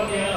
El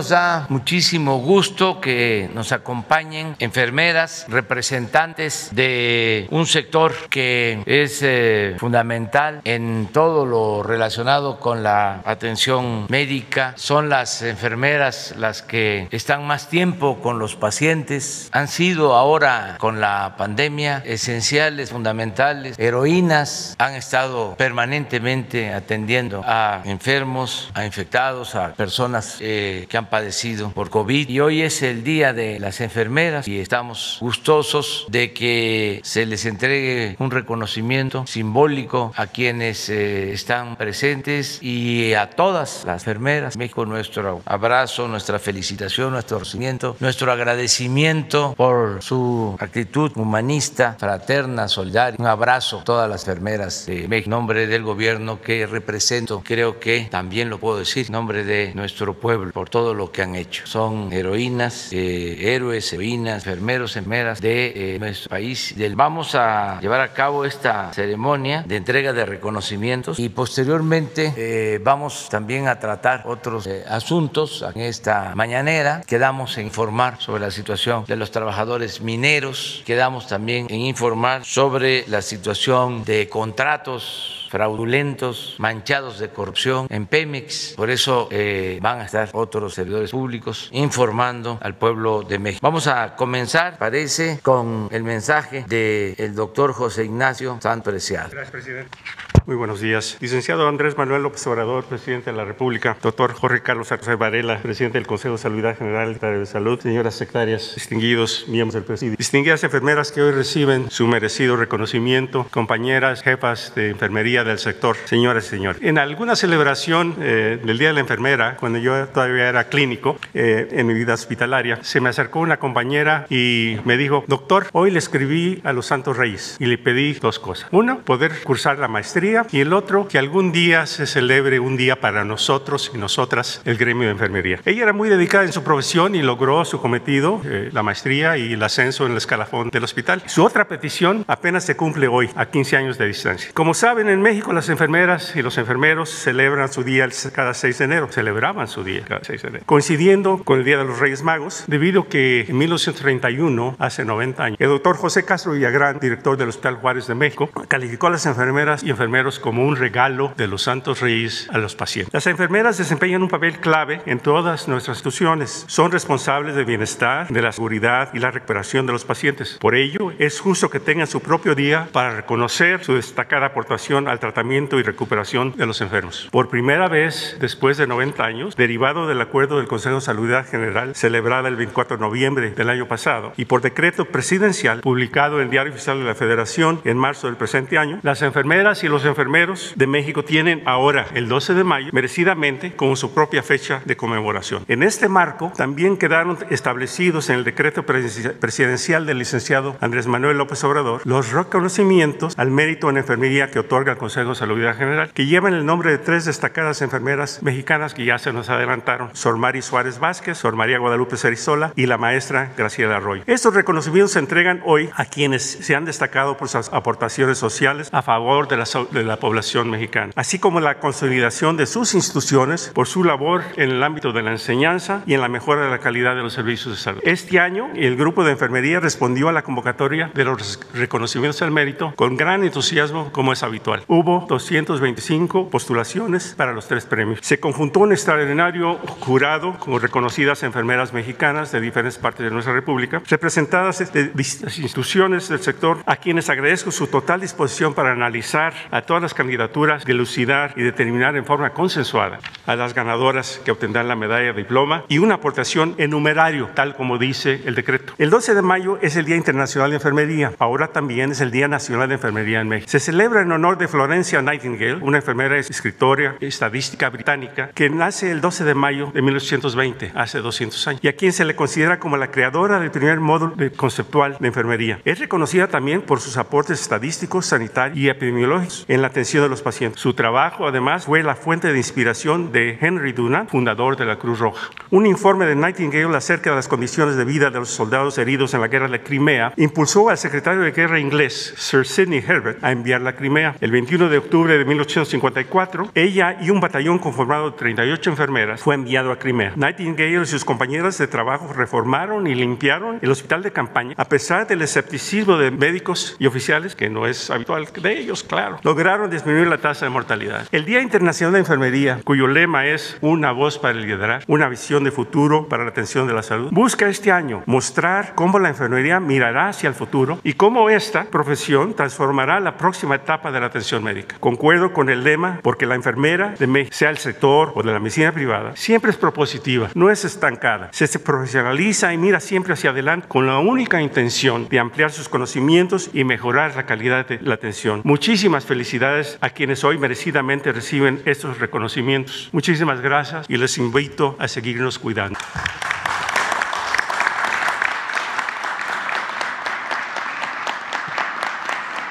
nos da muchísimo gusto que nos acompañen enfermeras, representantes de un sector que es eh, fundamental en todo lo relacionado con la atención médica. Son las enfermeras las que están más tiempo con los pacientes, han sido ahora con la pandemia esenciales, fundamentales, heroínas, han estado permanentemente atendiendo a enfermos, a infectados, a personas eh, que han padecido por COVID. Y hoy es el Día de las Enfermeras y estamos gustosos de que se les entregue un reconocimiento simbólico a quienes eh, están presentes y a todas las enfermeras. México, nuestro abrazo, nuestra felicitación, nuestro reconocimiento, nuestro agradecimiento por su actitud humanista, fraterna, solidaria. Un abrazo a todas las enfermeras de México. En nombre del gobierno que represento, creo que también lo puedo decir, en nombre de nuestro pueblo por todo lo que han hecho. Son heroínas, eh, héroes, heroínas, enfermeros, enfermeras de eh, nuestro país. Vamos a llevar a cabo esta ceremonia de entrega de reconocimientos y posteriormente eh, vamos también a tratar otros asuntos en esta mañanera. Quedamos en informar sobre la situación de los trabajadores mineros, quedamos también en informar sobre la situación de contratos fraudulentos, manchados de corrupción en Pemex. Por eso eh, van a estar otros servidores públicos informando al pueblo de México. Vamos a comenzar, parece, con el mensaje del doctor José Ignacio Santo Gracias, presidente. Muy buenos días. Licenciado Andrés Manuel López Obrador, presidente de la República. Doctor Jorge Carlos Arce Varela, presidente del Consejo de Salud General de Salud. Señoras secretarias, distinguidos miembros del presidio. Distinguidas enfermeras que hoy reciben su merecido reconocimiento. Compañeras, jefas de enfermería del sector. Señoras y señores. En alguna celebración eh, del Día de la Enfermera, cuando yo todavía era clínico eh, en mi vida hospitalaria, se me acercó una compañera y me dijo, doctor, hoy le escribí a los Santos Reyes y le pedí dos cosas. Uno, poder cursar la maestría y el otro que algún día se celebre un día para nosotros y nosotras el gremio de enfermería. Ella era muy dedicada en su profesión y logró su cometido, eh, la maestría y el ascenso en el escalafón del hospital. Su otra petición apenas se cumple hoy, a 15 años de distancia. Como saben, en México las enfermeras y los enfermeros celebran su día cada 6 de enero, celebraban su día cada 6 de enero, coincidiendo con el Día de los Reyes Magos, debido que en 1931, hace 90 años, el doctor José Castro Villagrán, director del Hospital Juárez de México, calificó a las enfermeras y enfermeros como un regalo de los santos reyes a los pacientes. Las enfermeras desempeñan un papel clave en todas nuestras instituciones. Son responsables del bienestar, de la seguridad y la recuperación de los pacientes. Por ello, es justo que tengan su propio día para reconocer su destacada aportación al tratamiento y recuperación de los enfermos. Por primera vez, después de 90 años, derivado del acuerdo del Consejo de Salud General celebrado el 24 de noviembre del año pasado y por decreto presidencial publicado en el Diario Oficial de la Federación en marzo del presente año, las enfermeras y los enfermeros de México tienen ahora, el 12 de mayo, merecidamente como su propia fecha de conmemoración. En este marco también quedaron establecidos en el decreto presidencial del licenciado Andrés Manuel López Obrador los reconocimientos al mérito en enfermería que otorga el Consejo de Salud General, que llevan el nombre de tres destacadas enfermeras mexicanas que ya se nos adelantaron, Sor Mari Suárez Vázquez, Sor María Guadalupe Cerizola y la maestra Graciela Arroyo. Estos reconocimientos se entregan hoy a quienes se han destacado por sus aportaciones sociales a favor de la, de la población mexicana, así como la consolidación de sus instituciones por su labor en el ámbito de la enseñanza y en la mejora de la calidad de los servicios de salud. Este año, el grupo de enfermería respondió a la convocatoria de los reconocimientos al mérito con gran entusiasmo, como es habitual. Hubo 225 postulaciones para los tres premios. Se conjuntó un extraordinario jurado con reconocidas enfermeras mexicanas de diferentes partes de nuestra República, representadas de distintas instituciones del sector, a quienes agradezco su total disposición para analizar, todas las candidaturas, dilucidar y determinar en forma consensuada a las ganadoras que obtendrán la medalla de diploma y una aportación en numerario, tal como dice el decreto. El 12 de mayo es el Día Internacional de Enfermería. Ahora también es el Día Nacional de Enfermería en México. Se celebra en honor de Florencia Nightingale, una enfermera escritora estadística británica que nace el 12 de mayo de 1820, hace 200 años, y a quien se le considera como la creadora del primer módulo conceptual de enfermería. Es reconocida también por sus aportes estadísticos, sanitarios y epidemiológicos en la atención de los pacientes. Su trabajo, además, fue la fuente de inspiración de Henry Dunant, fundador de la Cruz Roja. Un informe de Nightingale acerca de las condiciones de vida de los soldados heridos en la guerra de Crimea impulsó al secretario de guerra inglés, Sir Sidney Herbert, a enviar la Crimea. El 21 de octubre de 1854, ella y un batallón conformado de 38 enfermeras fue enviado a Crimea. Nightingale y sus compañeras de trabajo reformaron y limpiaron el hospital de campaña a pesar del escepticismo de médicos y oficiales, que no es habitual de ellos, claro. Lograron disminuir la tasa de mortalidad. El Día Internacional de Enfermería, cuyo lema es una voz para liderar, una visión de futuro para la atención de la salud, busca este año mostrar cómo la enfermería mirará hacia el futuro y cómo esta profesión transformará la próxima etapa de la atención médica. Concuerdo con el lema porque la enfermera de México, sea el sector o de la medicina privada, siempre es propositiva, no es estancada, se profesionaliza y mira siempre hacia adelante con la única intención de ampliar sus conocimientos y mejorar la calidad de la atención. Muchísimas felicidades a quienes hoy merecidamente reciben estos reconocimientos. Muchísimas gracias y les invito a seguirnos cuidando.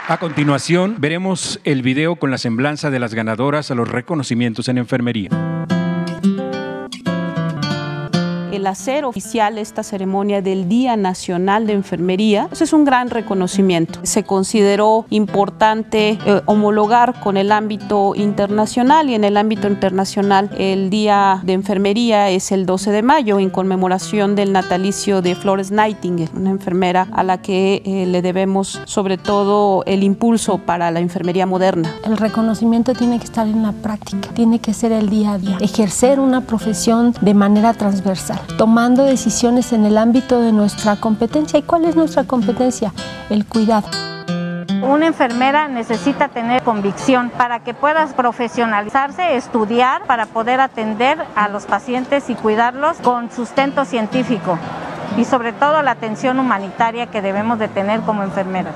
A continuación, veremos el video con la semblanza de las ganadoras a los reconocimientos en enfermería el hacer oficial esta ceremonia del Día Nacional de Enfermería, eso es un gran reconocimiento. Se consideró importante eh, homologar con el ámbito internacional y en el ámbito internacional el Día de Enfermería es el 12 de mayo en conmemoración del natalicio de Flores Nightingale, una enfermera a la que eh, le debemos sobre todo el impulso para la enfermería moderna. El reconocimiento tiene que estar en la práctica, tiene que ser el día a día, ejercer una profesión de manera transversal tomando decisiones en el ámbito de nuestra competencia. ¿Y cuál es nuestra competencia? El cuidado. Una enfermera necesita tener convicción para que pueda profesionalizarse, estudiar para poder atender a los pacientes y cuidarlos con sustento científico y sobre todo la atención humanitaria que debemos de tener como enfermeras.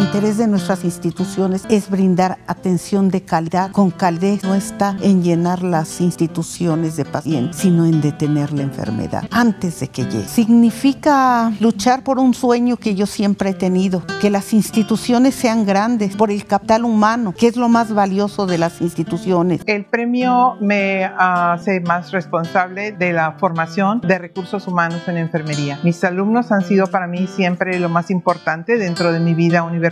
Interés de nuestras instituciones es brindar atención de calidad. Con calidad no está en llenar las instituciones de pacientes, sino en detener la enfermedad antes de que llegue. Significa luchar por un sueño que yo siempre he tenido, que las instituciones sean grandes, por el capital humano, que es lo más valioso de las instituciones. El premio me hace más responsable de la formación de recursos humanos en enfermería. Mis alumnos han sido para mí siempre lo más importante dentro de mi vida universitaria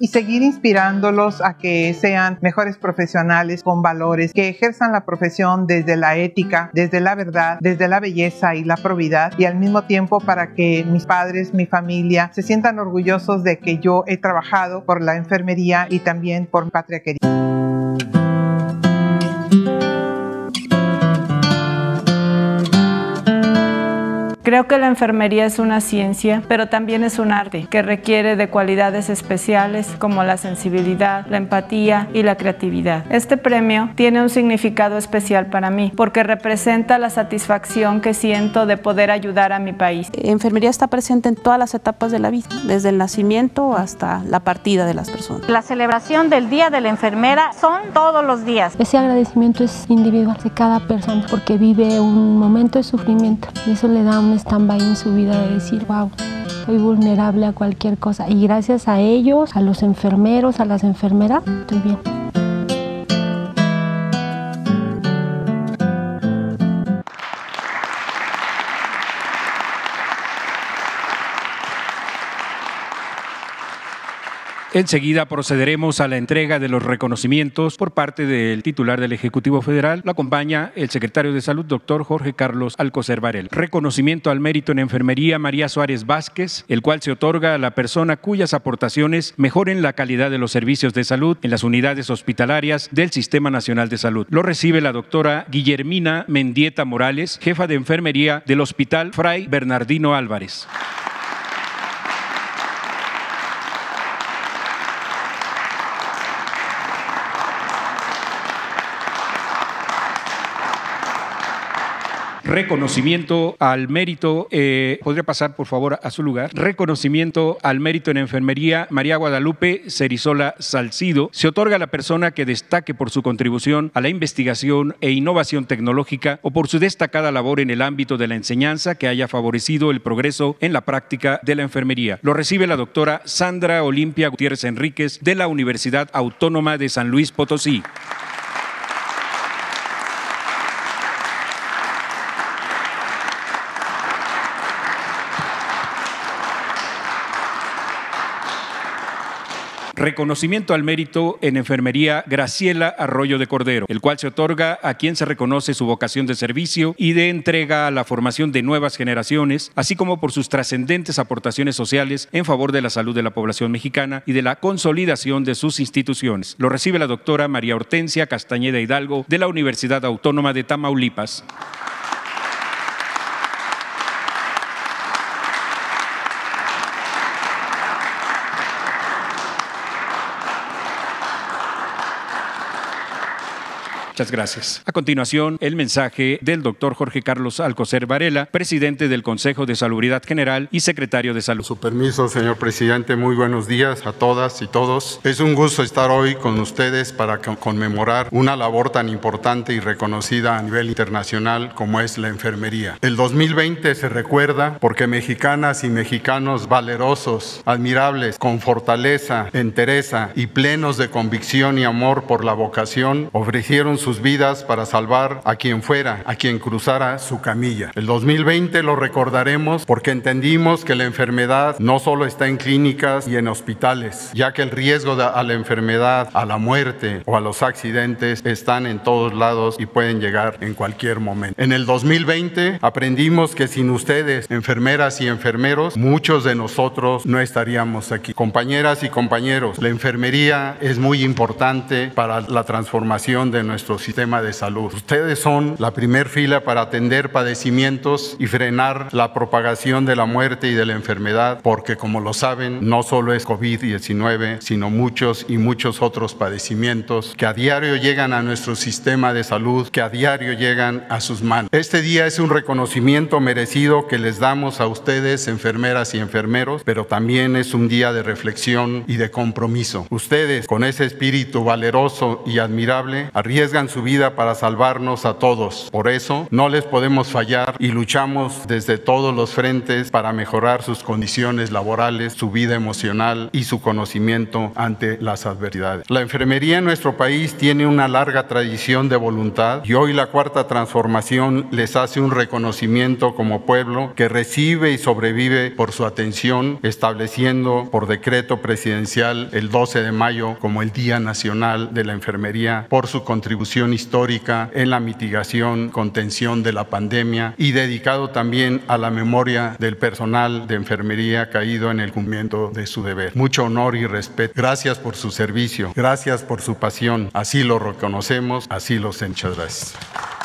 y seguir inspirándolos a que sean mejores profesionales con valores, que ejerzan la profesión desde la ética, desde la verdad, desde la belleza y la probidad y al mismo tiempo para que mis padres, mi familia se sientan orgullosos de que yo he trabajado por la enfermería y también por patria querida. Creo que la enfermería es una ciencia, pero también es un arte que requiere de cualidades especiales como la sensibilidad, la empatía y la creatividad. Este premio tiene un significado especial para mí porque representa la satisfacción que siento de poder ayudar a mi país. Enfermería está presente en todas las etapas de la vida, desde el nacimiento hasta la partida de las personas. La celebración del Día de la Enfermera son todos los días. Ese agradecimiento es individual de cada persona porque vive un momento de sufrimiento y eso le da un stand-by en su vida de decir, wow, soy vulnerable a cualquier cosa. Y gracias a ellos, a los enfermeros, a las enfermeras, estoy bien. Enseguida procederemos a la entrega de los reconocimientos por parte del titular del Ejecutivo Federal. Lo acompaña el secretario de Salud, doctor Jorge Carlos Alcocer Varela. Reconocimiento al mérito en enfermería María Suárez Vázquez, el cual se otorga a la persona cuyas aportaciones mejoren la calidad de los servicios de salud en las unidades hospitalarias del Sistema Nacional de Salud. Lo recibe la doctora Guillermina Mendieta Morales, jefa de enfermería del Hospital Fray Bernardino Álvarez. Reconocimiento al mérito, eh, podría pasar por favor a su lugar. Reconocimiento al mérito en enfermería, María Guadalupe Cerizola Salcido. Se otorga a la persona que destaque por su contribución a la investigación e innovación tecnológica o por su destacada labor en el ámbito de la enseñanza que haya favorecido el progreso en la práctica de la enfermería. Lo recibe la doctora Sandra Olimpia Gutiérrez Enríquez de la Universidad Autónoma de San Luis Potosí. Reconocimiento al mérito en enfermería Graciela Arroyo de Cordero, el cual se otorga a quien se reconoce su vocación de servicio y de entrega a la formación de nuevas generaciones, así como por sus trascendentes aportaciones sociales en favor de la salud de la población mexicana y de la consolidación de sus instituciones. Lo recibe la doctora María Hortensia Castañeda Hidalgo de la Universidad Autónoma de Tamaulipas. Muchas gracias. A continuación, el mensaje del doctor Jorge Carlos Alcocer Varela, presidente del Consejo de Salubridad General y secretario de Salud. Su permiso, señor presidente, muy buenos días a todas y todos. Es un gusto estar hoy con ustedes para conmemorar una labor tan importante y reconocida a nivel internacional como es la enfermería. El 2020 se recuerda porque mexicanas y mexicanos valerosos, admirables, con fortaleza, entereza y plenos de convicción y amor por la vocación, ofrecieron sus vidas para salvar a quien fuera, a quien cruzara su camilla. El 2020 lo recordaremos porque entendimos que la enfermedad no solo está en clínicas y en hospitales, ya que el riesgo de, a la enfermedad, a la muerte o a los accidentes están en todos lados y pueden llegar en cualquier momento. En el 2020 aprendimos que sin ustedes, enfermeras y enfermeros, muchos de nosotros no estaríamos aquí. Compañeras y compañeros, la enfermería es muy importante para la transformación de nuestro sistema de salud. Ustedes son la primer fila para atender padecimientos y frenar la propagación de la muerte y de la enfermedad, porque como lo saben, no solo es COVID-19, sino muchos y muchos otros padecimientos que a diario llegan a nuestro sistema de salud, que a diario llegan a sus manos. Este día es un reconocimiento merecido que les damos a ustedes, enfermeras y enfermeros, pero también es un día de reflexión y de compromiso. Ustedes, con ese espíritu valeroso y admirable, arriesgan su vida para salvarnos a todos. Por eso no les podemos fallar y luchamos desde todos los frentes para mejorar sus condiciones laborales, su vida emocional y su conocimiento ante las adversidades. La enfermería en nuestro país tiene una larga tradición de voluntad y hoy la cuarta transformación les hace un reconocimiento como pueblo que recibe y sobrevive por su atención, estableciendo por decreto presidencial el 12 de mayo como el Día Nacional de la Enfermería por su contribución histórica en la mitigación, contención de la pandemia y dedicado también a la memoria del personal de enfermería caído en el cumplimiento de su deber. Mucho honor y respeto. Gracias por su servicio, gracias por su pasión. Así lo reconocemos, así lo muchas.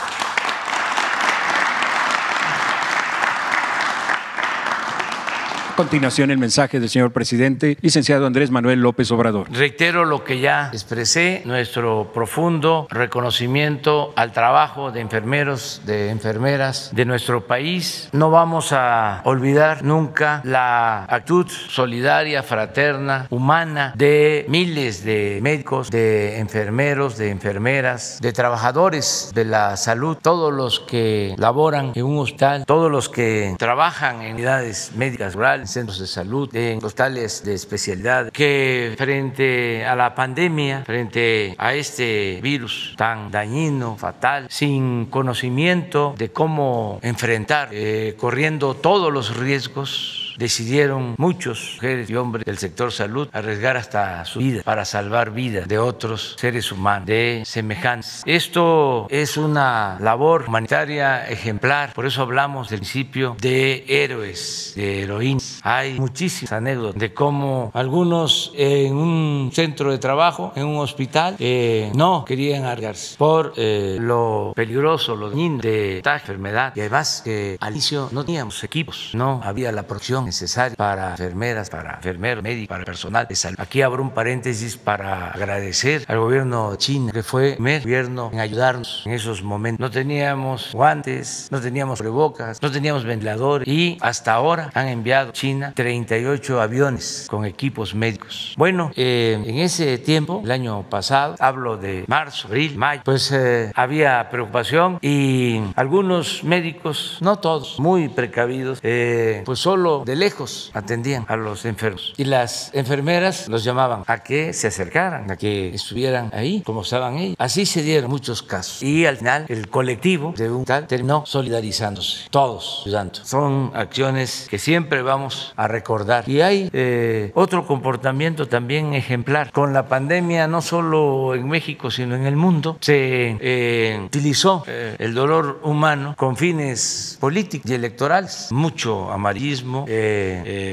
A continuación, el mensaje del señor presidente, licenciado Andrés Manuel López Obrador. Reitero lo que ya expresé, nuestro profundo reconocimiento al trabajo de enfermeros, de enfermeras de nuestro país. No vamos a olvidar nunca la actitud solidaria, fraterna, humana de miles de médicos, de enfermeros, de enfermeras, de trabajadores de la salud, todos los que laboran en un hospital, todos los que trabajan en unidades médicas rurales en centros de salud, en hospitales de especialidad, que frente a la pandemia, frente a este virus tan dañino, fatal, sin conocimiento de cómo enfrentar, eh, corriendo todos los riesgos decidieron muchos mujeres y hombres del sector salud arriesgar hasta su vida para salvar vida de otros seres humanos, de semejantes. Esto es una labor humanitaria ejemplar, por eso hablamos del principio de héroes, de heroínas Hay muchísimas anécdotas de cómo algunos en un centro de trabajo, en un hospital, eh, no querían arriesgarse por eh, lo peligroso, lo dañino de esta enfermedad. Y además que al inicio no teníamos equipos, no había la protección necesaria para enfermeras, para enfermeros, médicos, para personal de salud. Aquí abro un paréntesis para agradecer al gobierno chino, que fue el primer gobierno en ayudarnos en esos momentos. No teníamos guantes, no teníamos prebocas, no teníamos ventiladores y hasta ahora han enviado China 38 aviones con equipos médicos. Bueno, eh, en ese tiempo, el año pasado, hablo de marzo, abril, mayo, pues eh, había preocupación y algunos médicos, no todos, muy precavidos, eh, pues solo de lejos atendían a los enfermos. Y las enfermeras los llamaban a que se acercaran, a que estuvieran ahí, como estaban ahí. Así se dieron muchos casos. Y al final, el colectivo de un tal terminó solidarizándose, todos ayudando. Son acciones que siempre vamos a recordar. Y hay eh, otro comportamiento también ejemplar. Con la pandemia, no solo en México, sino en el mundo, se eh, utilizó eh, el dolor humano con fines políticos y electorales. Mucho amarillismo,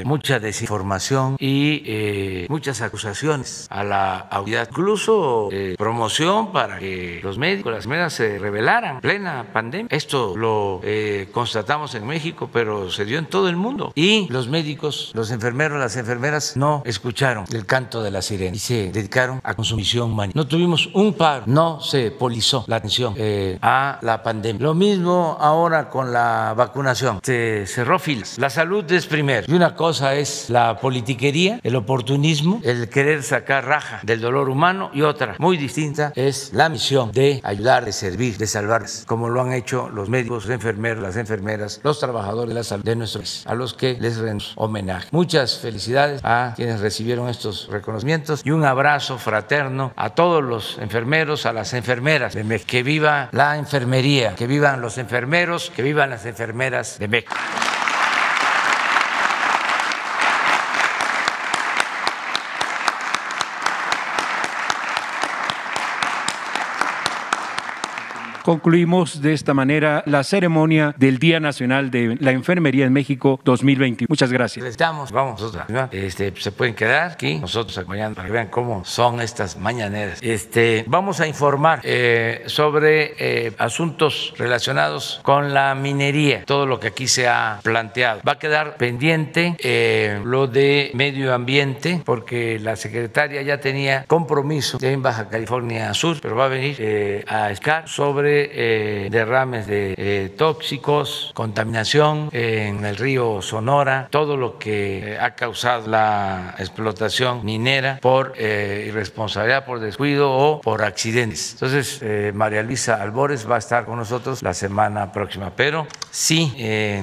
mucha desinformación y muchas acusaciones a la autoridad. Incluso promoción para que los médicos, las médicas se rebelaran plena pandemia. Esto lo constatamos en México, pero se dio en todo el mundo. Y los médicos, los enfermeros, las enfermeras no escucharon el canto de la sirena y se dedicaron a consumición humanitaria. No tuvimos un paro, no se polizó la atención eh, a la pandemia. Lo mismo ahora con la vacunación. Se cerró filas. La salud es primero. Y una cosa es la politiquería, el oportunismo, el querer sacar raja del dolor humano y otra muy distinta es la misión de ayudar, de servir, de salvar, como lo han hecho los médicos, los enfermeros, las enfermeras, los trabajadores de la salud de nuestro país, a los que les rendimos homenaje. Muchas felicidades a quienes recibieron estos reconocimientos y un abrazo fraterno a todos los enfermeros, a las enfermeras de México. Que viva la enfermería, que vivan los enfermeros, que vivan las enfermeras de México. Concluimos de esta manera la ceremonia del Día Nacional de la Enfermería en México 2020. Muchas gracias. Estamos, vamos, este, se pueden quedar aquí, nosotros acompañando para que vean cómo son estas mañaneras. Este, vamos a informar eh, sobre eh, asuntos relacionados con la minería, todo lo que aquí se ha planteado. Va a quedar pendiente eh, lo de medio ambiente, porque la secretaria ya tenía compromiso en Baja California Sur, pero va a venir a escar sobre eh, derrames de eh, tóxicos, contaminación en el río Sonora, todo lo que eh, ha causado la explotación minera por irresponsabilidad, por descuido o por accidentes. Entonces, María Luisa Albores va a estar con nosotros la semana próxima, pero sí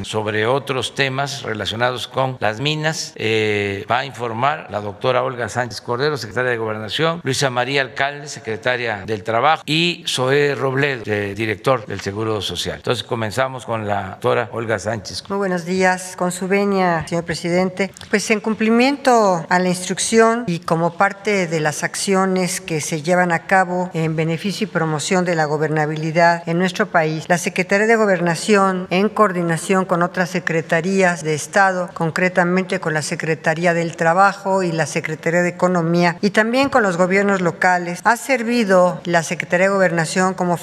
sobre otros temas relacionados con las minas va a informar la doctora Olga Sánchez Cordero, secretaria de Gobernación, Luisa María Alcalde, secretaria del Trabajo, y Zoé Robledo, director del Seguro Social. Entonces comenzamos con la doctora Olga Sánchez. Muy buenos días, con su venia, señor presidente. Pues en cumplimiento a la instrucción y como parte de las acciones que se llevan a cabo en beneficio y promoción de la gobernabilidad en nuestro país, la Secretaría de Gobernación, en coordinación con otras secretarías de Estado, concretamente con la Secretaría del Trabajo y la Secretaría de Economía, y también con los gobiernos locales, ha servido la Secretaría de Gobernación como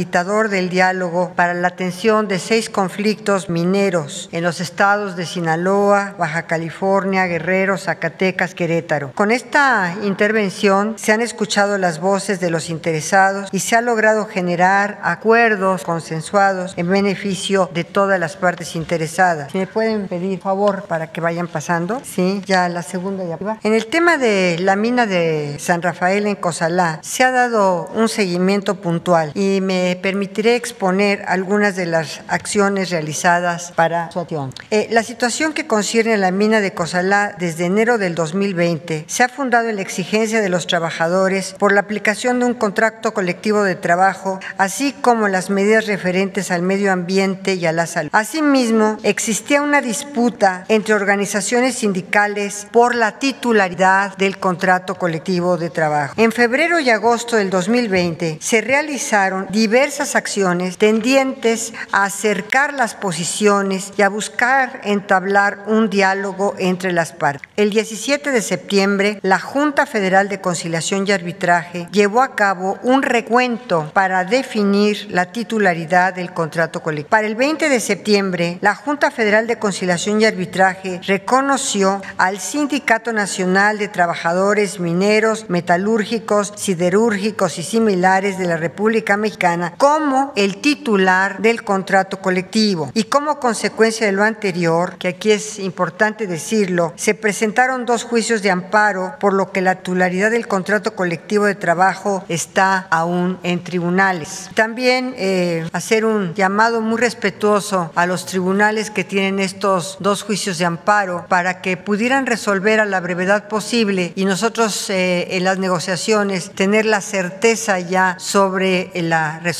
facilitador del diálogo para la atención de seis conflictos mineros en los estados de Sinaloa, Baja California, Guerrero, Zacatecas, Querétaro. Con esta intervención se han escuchado las voces de los interesados y se ha logrado generar acuerdos consensuados en beneficio de todas las partes interesadas. Si me pueden pedir favor para que vayan pasando, sí, ya la segunda ya va. En el tema de la mina de San Rafael en Cozalá se ha dado un seguimiento puntual y me permitiré exponer algunas de las acciones realizadas para su acción. Eh, la situación que concierne a la mina de Cozalá desde enero del 2020 se ha fundado en la exigencia de los trabajadores por la aplicación de un contrato colectivo de trabajo, así como las medidas referentes al medio ambiente y a la salud. Asimismo, existía una disputa entre organizaciones sindicales por la titularidad del contrato colectivo de trabajo. En febrero y agosto del 2020 se realizaron diversas diversas acciones tendientes a acercar las posiciones y a buscar entablar un diálogo entre las partes. El 17 de septiembre, la Junta Federal de Conciliación y Arbitraje llevó a cabo un recuento para definir la titularidad del contrato colectivo. Para el 20 de septiembre, la Junta Federal de Conciliación y Arbitraje reconoció al Sindicato Nacional de Trabajadores Mineros, Metalúrgicos, Siderúrgicos y similares de la República Mexicana como el titular del contrato colectivo. Y como consecuencia de lo anterior, que aquí es importante decirlo, se presentaron dos juicios de amparo por lo que la titularidad del contrato colectivo de trabajo está aún en tribunales. También eh, hacer un llamado muy respetuoso a los tribunales que tienen estos dos juicios de amparo para que pudieran resolver a la brevedad posible y nosotros eh, en las negociaciones tener la certeza ya sobre la resolución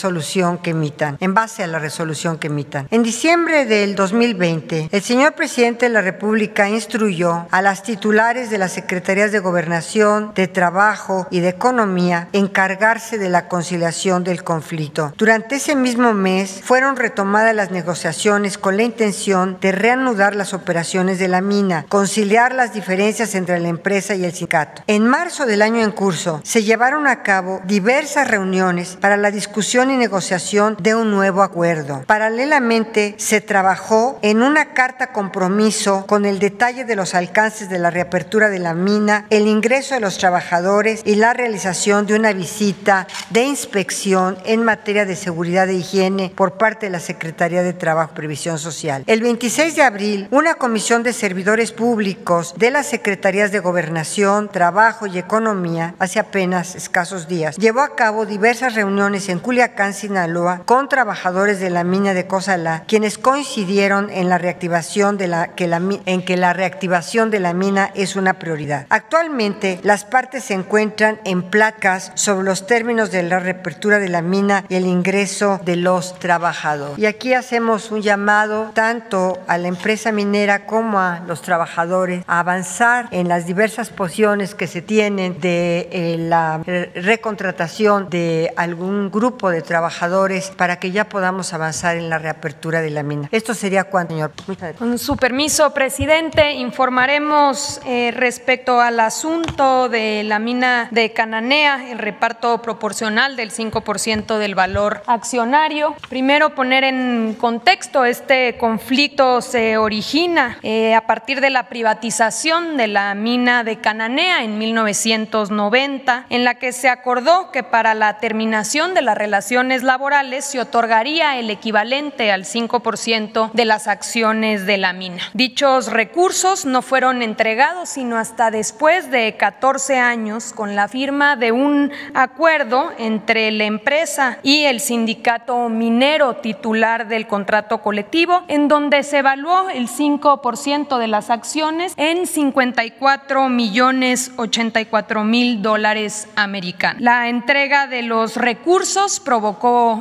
que emitan, en base a la resolución que emitan. En diciembre del 2020, el señor presidente de la República instruyó a las titulares de las secretarías de gobernación, de trabajo y de economía encargarse de la conciliación del conflicto. Durante ese mismo mes fueron retomadas las negociaciones con la intención de reanudar las operaciones de la mina, conciliar las diferencias entre la empresa y el sindicato. En marzo del año en curso se llevaron a cabo diversas reuniones para la discusión y negociación de un nuevo acuerdo. Paralelamente se trabajó en una carta compromiso con el detalle de los alcances de la reapertura de la mina, el ingreso de los trabajadores y la realización de una visita de inspección en materia de seguridad e higiene por parte de la Secretaría de Trabajo y Previsión Social. El 26 de abril, una comisión de servidores públicos de las Secretarías de Gobernación, Trabajo y Economía, hace apenas escasos días, llevó a cabo diversas reuniones en Culiacán, Sinaloa, con trabajadores de la mina de Cozalá, quienes coincidieron en la reactivación de la, que la, en que la reactivación de la mina es una prioridad. Actualmente, las partes se encuentran en placas sobre los términos de la reapertura de la mina y el ingreso de los trabajadores. Y aquí hacemos un llamado tanto a la empresa minera como a los trabajadores a avanzar en las diversas posiciones que se tienen de eh, la recontratación de algún grupo de trabajadores para que ya podamos avanzar en la reapertura de la mina. Esto sería cuanto, señor. Con su permiso, presidente, informaremos eh, respecto al asunto de la mina de Cananea, el reparto proporcional del 5% del valor accionario. Primero, poner en contexto, este conflicto se origina eh, a partir de la privatización de la mina de Cananea en 1990, en la que se acordó que para la terminación de las relaciones laborales se otorgaría el equivalente al 5% de las acciones de la mina. Dichos recursos no fueron entregados sino hasta después de 14 años con la firma de un acuerdo entre la empresa y el sindicato minero titular del contrato colectivo, en donde se evaluó el 5% de las acciones en 54 millones 84 mil dólares americanos. La entrega de los recursos provocó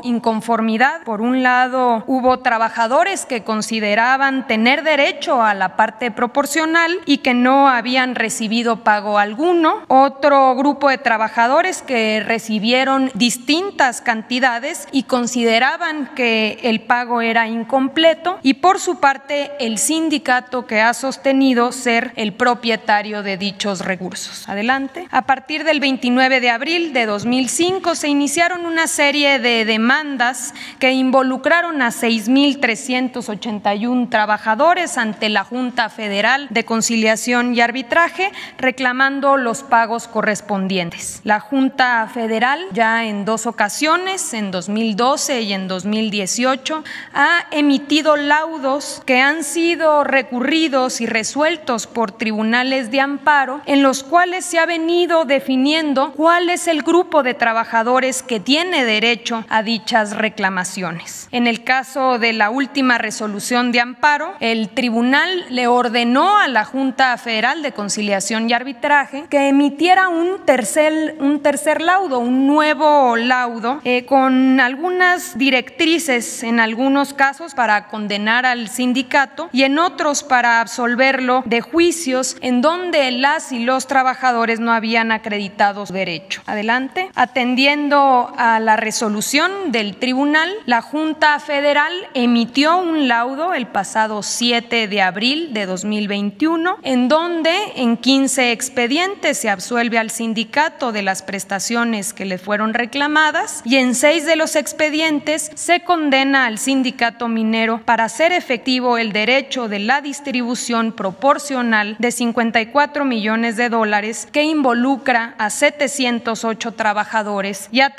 inconformidad. Por un lado, hubo trabajadores que consideraban tener derecho a la parte proporcional y que no habían recibido pago alguno. Otro grupo de trabajadores que recibieron distintas cantidades y consideraban que el pago era incompleto. Y por su parte, el sindicato que ha sostenido ser el propietario de dichos recursos. Adelante. A partir del 29 de abril de 2005 se iniciaron una serie de demandas que involucraron a 6.381 trabajadores ante la Junta Federal de Conciliación y Arbitraje reclamando los pagos correspondientes. La Junta Federal ya en dos ocasiones, en 2012 y en 2018, ha emitido laudos que han sido recurridos y resueltos por tribunales de amparo en los cuales se ha venido definiendo cuál es el grupo de trabajadores que tiene derecho a dichas reclamaciones. En el caso de la última resolución de amparo, el tribunal le ordenó a la Junta Federal de Conciliación y Arbitraje que emitiera un tercer, un tercer laudo, un nuevo laudo, eh, con algunas directrices en algunos casos para condenar al sindicato y en otros para absolverlo de juicios en donde las y los trabajadores no habían acreditado su derecho. Adelante. Atendiendo a la resolución resolución del tribunal, la Junta Federal emitió un laudo el pasado 7 de abril de 2021, en donde en 15 expedientes se absuelve al sindicato de las prestaciones que le fueron reclamadas y en seis de los expedientes se condena al sindicato minero para hacer efectivo el derecho de la distribución proporcional de 54 millones de dólares que involucra a 708 trabajadores y a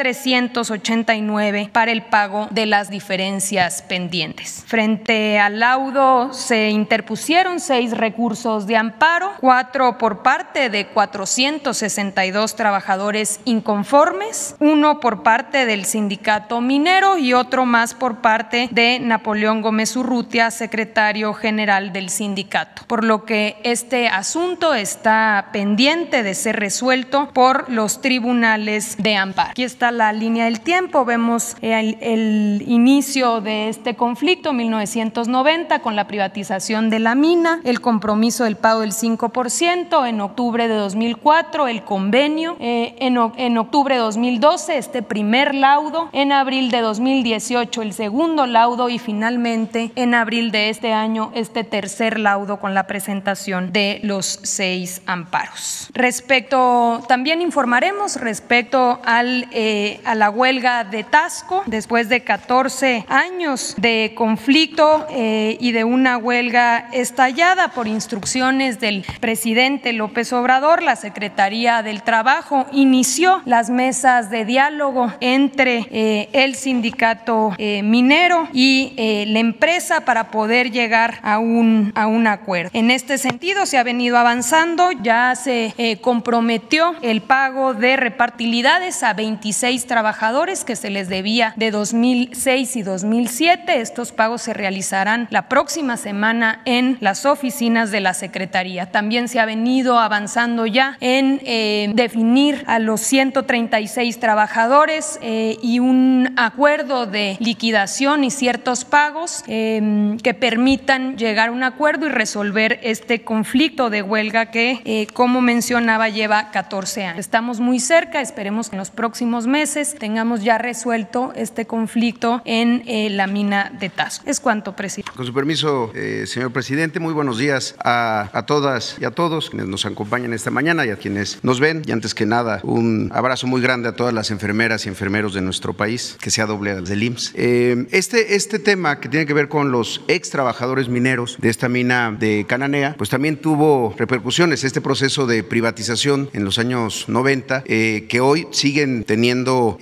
389 para el pago de las diferencias pendientes. Frente al laudo se interpusieron seis recursos de amparo, cuatro por parte de 462 trabajadores inconformes, uno por parte del sindicato minero y otro más por parte de Napoleón Gómez Urrutia, secretario general del sindicato, por lo que este asunto está pendiente de ser resuelto por los tribunales de amparo. Aquí está la línea del tiempo, vemos el, el inicio de este conflicto, 1990, con la privatización de la mina, el compromiso del pago del 5%, en octubre de 2004 el convenio, eh, en, en octubre de 2012 este primer laudo, en abril de 2018 el segundo laudo y finalmente en abril de este año este tercer laudo con la presentación de los seis amparos. Respecto, también informaremos respecto al, eh, a la huelga de Tasco, después de 14 años de conflicto eh, y de una huelga estallada por instrucciones del presidente López Obrador, la Secretaría del Trabajo inició las mesas de diálogo entre eh, el sindicato eh, minero y la empresa para poder llegar a un, a un acuerdo. En este sentido se ha venido avanzando, ya se comprometió el pago de repartilidades a 26 trabajadores que se les debía de 2006 y 2007. Estos pagos se realizarán la próxima semana en las oficinas de la Secretaría. También se ha venido avanzando ya en eh, definir a los 136 trabajadores eh, y un acuerdo de liquidación y ciertos pagos eh, que permitan llegar a un acuerdo y resolver este conflicto de huelga que, eh, como mencionaba, lleva 14 años. Estamos muy cerca, esperemos que en los próximos meses tengamos ya resuelto este conflicto en eh, la mina de Tasco. Es cuanto, presidente. Con su permiso, eh, señor presidente, muy buenos días a, a, todas y a todos quienes nos acompañan esta mañana y a quienes nos ven. Y antes que nada, un abrazo muy grande a todas las enfermeras y enfermeros de nuestro país, que sea doble del IMSS. Eh, este, este tema que tiene que ver con los ex trabajadores mineros de esta mina de Cananea, pues también tuvo repercusiones. Este proceso de privatización en los años 90, eh, que hoy siguen teniendo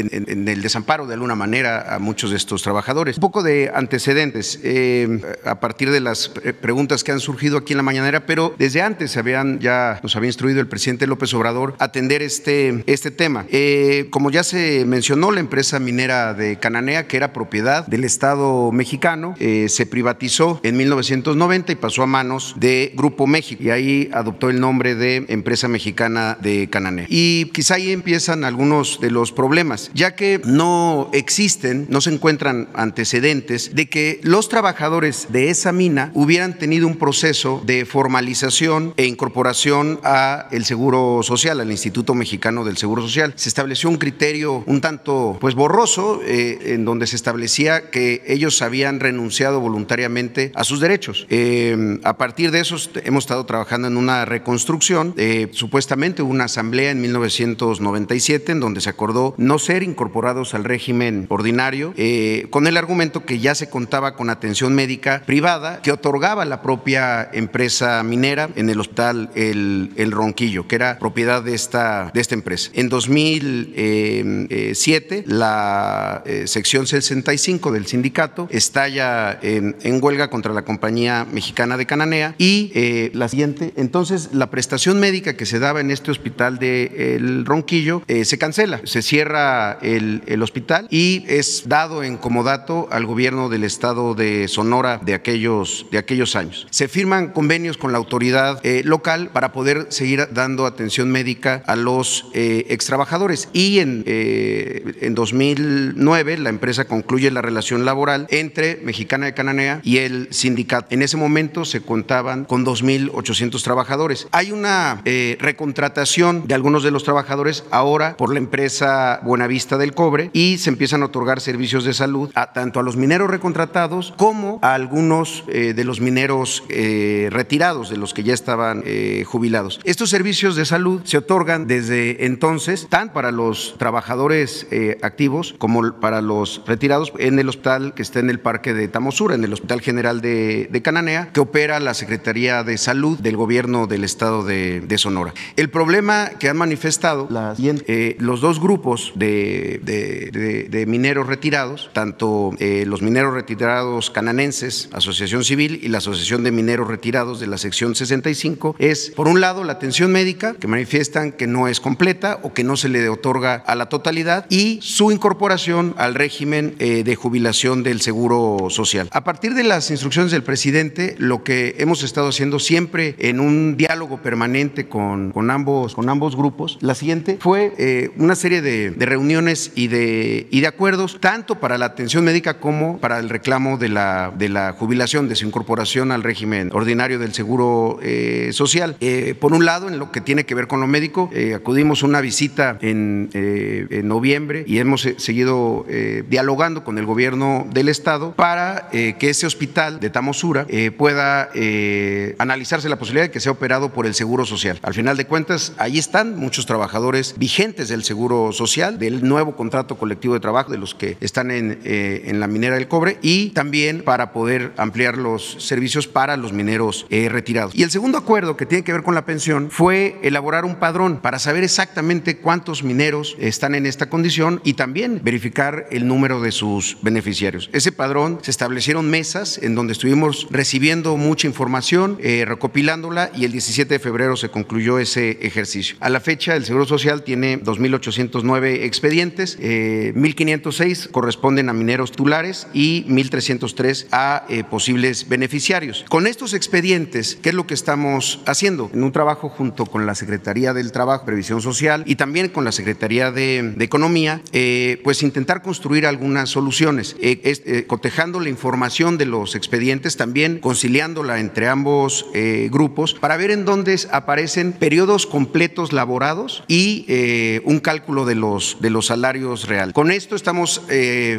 en, el desamparo de alguna manera a muchos de estos trabajadores. Un poco de antecedentes eh, a partir de las preguntas que han surgido aquí en la mañanera, pero desde antes habían ya nos había instruido el presidente López Obrador atender este, este tema. Eh, como ya se mencionó, la empresa minera de Cananea, que era propiedad del Estado mexicano, eh, se privatizó en 1990 y pasó a manos de Grupo México y ahí adoptó el nombre de Empresa Mexicana de Cananea. Y quizá ahí empiezan algunos de los problemas, ya que no existen, no se encuentran antecedentes de que los trabajadores de esa mina hubieran tenido un proceso de formalización e incorporación a el Seguro Social, al Instituto Mexicano del Seguro Social. Se estableció un criterio un tanto pues borroso eh, en donde se establecía que ellos habían renunciado voluntariamente a sus derechos. Eh, a partir de eso hemos estado trabajando en una reconstrucción, eh, supuestamente hubo una asamblea en 1997 en donde se acordó no ser incorporados al régimen ordinario eh, con el argumento que ya se contaba con atención médica privada que otorgaba la propia empresa minera en el hospital El, el Ronquillo, que era propiedad de esta, de esta empresa. En 2007, la eh, sección 65 del sindicato estalla en, huelga contra la compañía mexicana de Cananea y eh, la siguiente, entonces la prestación médica que se daba en este hospital de El Ronquillo eh, se cancela, se cierra el, hospital y es dado en comodato al gobierno del estado de Sonora de aquellos, de aquellos años. Se firman convenios con la autoridad eh, local para poder seguir dando atención médica a los eh, extrabajadores y en, eh, en 2009 la empresa concluye la relación laboral entre Mexicana de Cananea y el sindicato. En ese momento se contaban con 2.800 trabajadores. Hay una recontratación de algunos de los trabajadores ahora por la empresa Buenavista vista del cobre y se empiezan a otorgar servicios de salud a, tanto a los mineros recontratados como a algunos eh, de los mineros eh, retirados, de los que ya estaban eh, jubilados. Estos servicios de salud se otorgan desde entonces, tanto para los trabajadores activos como para los retirados en el hospital que está en el parque de Tamosura, en el Hospital General de, Cananea, que opera la Secretaría de Salud del gobierno del estado de, Sonora. El problema que han manifestado los dos grupos de, de mineros retirados, tanto los mineros retirados cananenses, Asociación Civil, y la Asociación de Mineros Retirados de la sección 65, es, por un lado, la atención médica, que manifiestan que no es completa o que no se le otorga a la totalidad, y su incorporación al régimen eh, de jubilación del Seguro Social. A partir de las instrucciones del presidente, lo que hemos estado haciendo siempre en un diálogo permanente con, con, ambos, con ambos grupos, la siguiente fue eh, una serie de, reuniones y de, y de acuerdos, tanto para la atención médica como para el reclamo de la, de la jubilación, de su incorporación al régimen ordinario del Seguro eh, Social. Eh, por un lado, en lo que tiene que ver con lo médico, eh, acudimos a una visita en, en, noviembre y hemos seguido dialogando con el gobierno del Estado para que ese hospital de Tamosura pueda analizarse la posibilidad de que sea operado por el Seguro Social. Al final de cuentas, ahí están muchos trabajadores vigentes del Seguro Social, del nuevo contrato colectivo de trabajo, de los que están en, en la minera del cobre y también para poder ampliar los servicios para los mineros eh, retirados. Y el segundo acuerdo que tiene que ver con la pensión fue elaborar un padrón para saber exactamente cuántos mineros están en esta condición y también verificar el número de sus beneficiarios. Ese padrón se establecieron mesas en donde estuvimos recibiendo mucha información, eh, recopilándola y el 17 de febrero se concluyó ese ejercicio. A la fecha, el Seguro Social tiene 2.809 expedientes, 1.506 eh, corresponden a mineros titulares y 1.303 a posibles beneficiarios. Con estos expedientes, ¿qué es lo que estamos haciendo? En un trabajo junto con la Secretaría del Trabajo, Previsión Social y también con la Secretaría de, Economía, eh, pues intentar construir algunas soluciones, eh, eh, cotejando la información de los expedientes, también conciliándola entre ambos grupos para ver en dónde aparecen periodos completos laborados y un cálculo de los salarios reales. Con esto estamos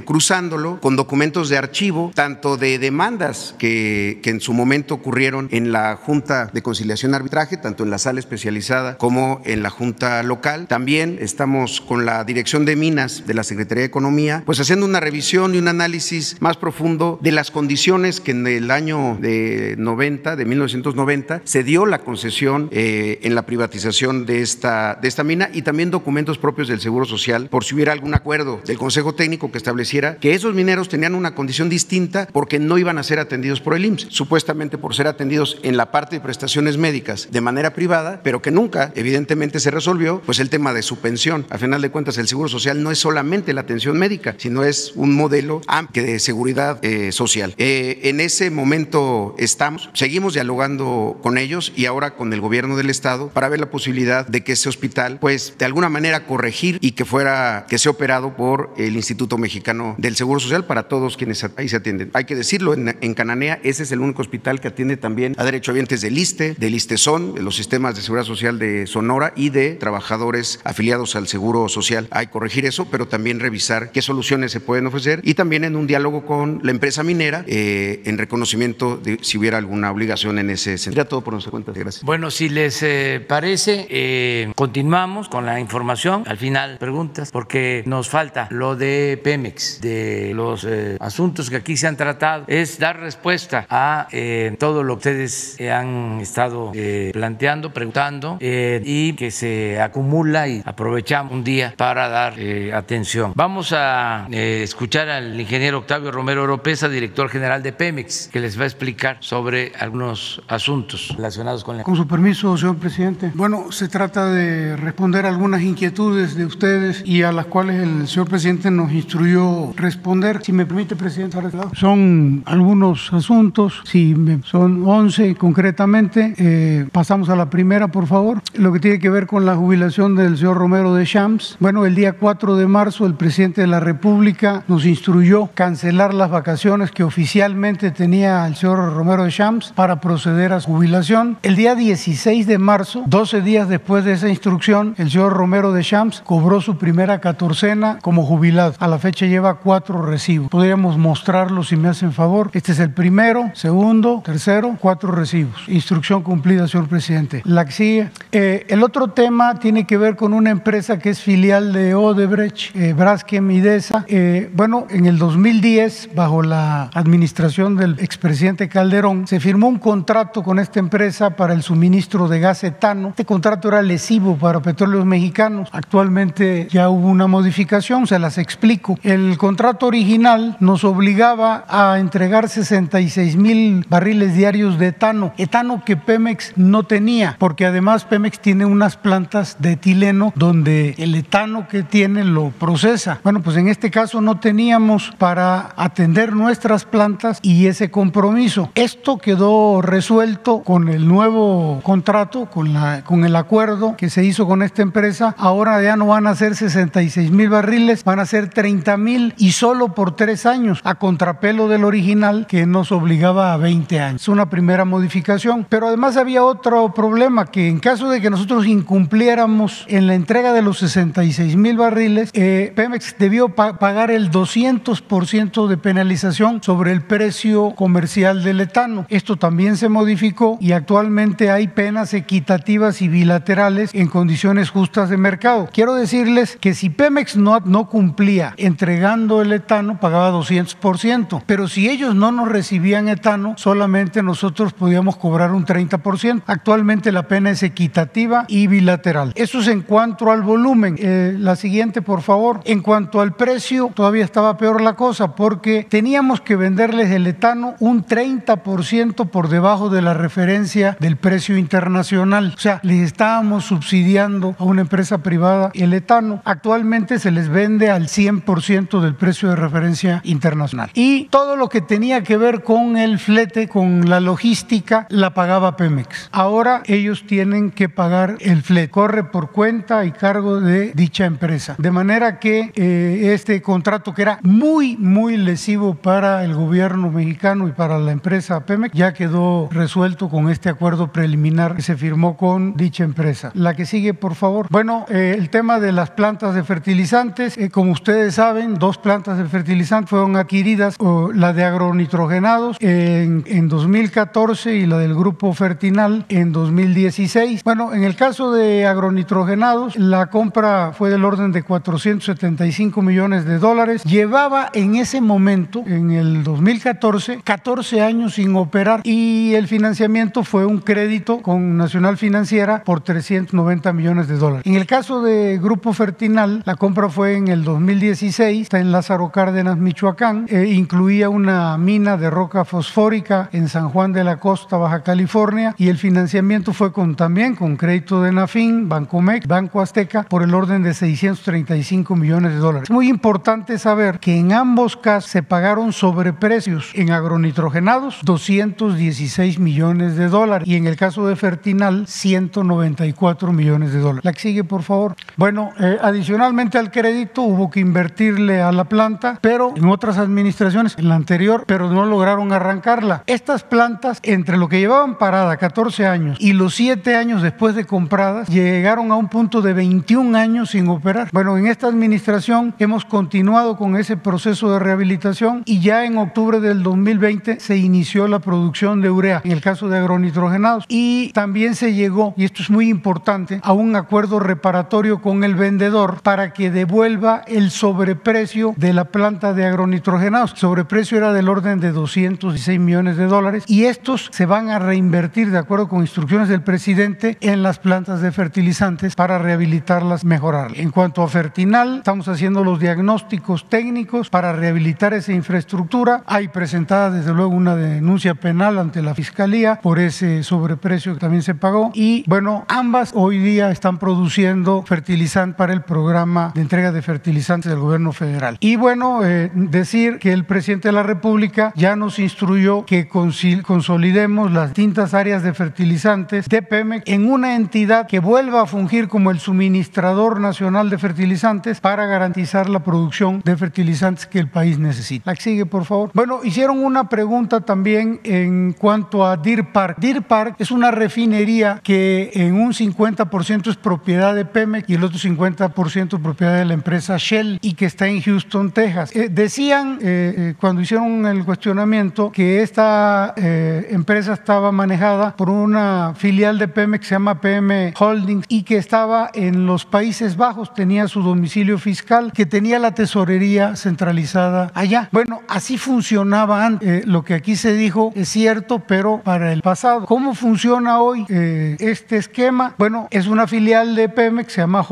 cruzándolo con documentos de archivo, tanto de demandas que, que en su momento ocurrieron en la Junta de Conciliación Arbitraje, tanto en la sala especializada como en la Junta local. También estamos con la Dirección de Minas de la Secretaría de Economía, pues haciendo una revisión y un análisis más profundo de las condiciones que en el año de 90, de 1990, se dio la concesión eh, en la privatización de esta, de esta mina y también documentos propios del Seguro Social por si hubiera algún acuerdo del Consejo Técnico que estableciera que esos mineros tenían una condición distinta porque no iban a ser atendidos por el IMSS, supuestamente por ser atendidos en la parte de prestaciones médicas de manera privada, pero que nunca, evidentemente, se resolvió, pues el tema de su pensión. A final de cuentas, el Seguro Social no es solamente la atención médica, sino es un modelo amplio de seguridad eh, social. Eh, en ese momento estamos, seguimos dialogando con ellos y ahora con el gobierno del Estado para ver la posibilidad de que ese hospital, pues, de alguna manera corregir y que fuera, que sea operado por el Instituto Mexicano del Seguro Social para todos quienes ahí se atienden. Hay que decirlo, en, Cananea ese es el único hospital que atiende también a derechohabientes del ISTE, del ISTESON, de los sistemas de seguridad social de Sonora y de trabajadores afiliados al Seguro Social. Hay que corregir eso, pero también revisar qué soluciones se pueden ofrecer y también en un diálogo con la empresa minera eh, en reconocimiento de si hubiera alguna obligación en ese sentido. Ya todo por nuestra cuenta. Gracias. Bueno, si les eh, parece, eh, continuamos con la información. Al final, preguntas, porque nos falta lo de Pemex, de los asuntos que aquí se han tratado, es dar respuesta a todo lo que ustedes han estado eh, planteando, preguntando eh, y que se acumula y aprovechamos un día para dar eh, atención. Vamos a escuchar al ingeniero Octavio Romero Oropesa, director general de Pemex, que les va a explicar sobre algunos asuntos relacionados con la... Con su permiso, señor presidente. Bueno, se trata de responder algunas inquietudes de ustedes y a las cuales el señor presidente nos instruyó responder. Si me permite, presidente, son algunos asuntos, si son 11 concretamente. Eh, pasamos a la primera, por favor. Lo que tiene que ver con la jubilación del señor Romero de Shams. Bueno, el día 4 de marzo el presidente de la República nos instruyó cancelar las vacaciones que oficialmente tenía el señor Romero de Shams para proceder a su jubilación. El día 16 de marzo, 12 días después de esa instrucción, el señor Romero de Shams cobró su primera catorcena como jubilado. A la fecha lleva cuatro recibos. Podríamos mostrarlos si me hacen favor. Este es el primero, segundo, tercero, cuatro recibos. Instrucción cumplida, señor presidente. La que sigue. Eh, el otro tema tiene que ver con una empresa que es filial de Odebrecht, eh, Braskem Idesa. Eh, bueno, en el 2010, bajo la administración del expresidente Calderón, se firmó un contrato con esta empresa para el suministro de gas etano. Este contrato era lesivo para petróleos mexicanos. Actualmente ya hubo una modificación, se las explico. El contrato original nos obligaba a entregar 66 mil barriles diarios de etano, etano que Pemex no tenía, porque además Pemex tiene unas plantas de etileno donde el etano que tiene lo procesa. Bueno, pues en este caso no teníamos para atender nuestras plantas y ese compromiso. Esto quedó resuelto con el nuevo contrato, con, la, con el acuerdo que se hizo con esta empresa. Ahora ya no van a ser 66 mil barriles, van a ser 30 mil y solo por tres años, a contrapelo del original que nos obligaba a 20 años. Es una primera modificación, pero además había otro problema, que en caso de que nosotros incumpliéramos en la entrega de los 66 mil barriles, eh, Pemex debió pa pagar el 200% de penalización sobre el precio comercial del etano. Esto también se modificó y actualmente hay penas equitativas y bilaterales en condiciones justas de mercado. Quiero decirles que si Pemex no, no cumplía entregando el etano, pagaba 200%, pero si ellos no nos recibían etano, solamente nosotros podíamos cobrar un 30%. Actualmente la pena es equitativa y bilateral. Eso es en cuanto al volumen. Eh, la siguiente, por favor. En cuanto al precio, todavía estaba peor la cosa porque teníamos que venderles el etano un 30% por debajo de la referencia del precio internacional. O sea, les estábamos subsidiando a una empresa privada el etano. Actualmente se les vende al 100% del precio de referencia internacional. Y todo lo que tenía que ver con el flete, con la logística, la pagaba Pemex. Ahora ellos tienen que pagar el flete. Corre por cuenta y cargo de dicha empresa. De manera que eh, este contrato que era muy, muy lesivo para el gobierno mexicano y para la empresa Pemex ya quedó resuelto con este acuerdo preliminar que se firmó con dicha empresa. La que sigue, por favor. Bueno, eh, el tema de las plantas de fertilizantes, eh, como ustedes saben, dos plantas de fertilizantes fueron adquiridas, o la de agronitrogenados en, en 2014 y la del grupo Fertinal en 2016. Bueno, en el caso de agronitrogenados, la compra fue del orden de 475 millones de dólares. Llevaba en ese momento, en el 2014, 14 años sin operar y el financiamiento fue un crédito con Nacional Financiera por 390 millones de dólares. En el caso de Grupo Fertinal, la compra fue en el 2016, está en Lázaro Cárdenas, Michoacán, e incluía una mina de roca fosfórica en San Juan de la Costa, Baja California, y el financiamiento fue también con crédito de Nafin, Bancomex, Banco Azteca, por el orden de 635 millones de dólares. Es muy importante saber que en ambos casos se pagaron sobreprecios en agronitrogenados 216 millones de dólares y en el caso de Fertinal 194 millones de dólares. La que sigue, por favor. Bueno, eh, adicionalmente al crédito hubo que invertirle a la planta, pero en otras administraciones, en la anterior, pero no lograron arrancarla. Estas plantas, entre lo que llevaban parada 14 años y los 7 años después de compradas, llegaron a un punto de 21 años sin operar. Bueno, en esta administración hemos continuado con ese proceso de rehabilitación y ya en octubre del 2020 se inició la producción de urea, en el caso de agronitrogenados. Y también se llegó, y esto es muy importante, a un acuerdo reparatorio con el vendedor para que devuelva el sobreprecio de la planta de agronitrogenados. El sobreprecio era del orden de 216 millones de dólares y estos se van a reinvertir de acuerdo con instrucciones del presidente en las plantas de fertilizantes para rehabilitarlas, mejorarlas. En cuanto a Fertinal, estamos haciendo los diagnósticos técnicos para rehabilitar esa infraestructura. Hay presentada desde luego una denuncia penal ante la Fiscalía por ese sobreprecio que también se pagó y bueno, ambas hoy día están produciendo fertilizante para el programa de entrega de fertilizantes del gobierno federal. Y bueno, eh, decir que el presidente de la República ya nos instruyó que consolidemos las distintas áreas de fertilizantes de Pemex en una entidad que vuelva a fungir como el suministrador nacional de fertilizantes para garantizar la producción de fertilizantes que el país necesita. La que sigue, por favor. Bueno, hicieron una pregunta también en cuanto a Deer Park. Deer Park es una refinería que en un 50% es propiedad de Pemex y el otro 50% 100% propiedad de la empresa Shell y que está en Houston, Texas. Eh, decían eh, eh, cuando hicieron el cuestionamiento que esta empresa estaba manejada por una filial de Pemex que se llama PM Holdings y que estaba en los Países Bajos, tenía su domicilio fiscal, que tenía la tesorería centralizada allá. Bueno, así funcionaba antes. lo que aquí se dijo es cierto, pero para el pasado. ¿Cómo funciona hoy este esquema? Bueno, es una filial de Pemex, se llama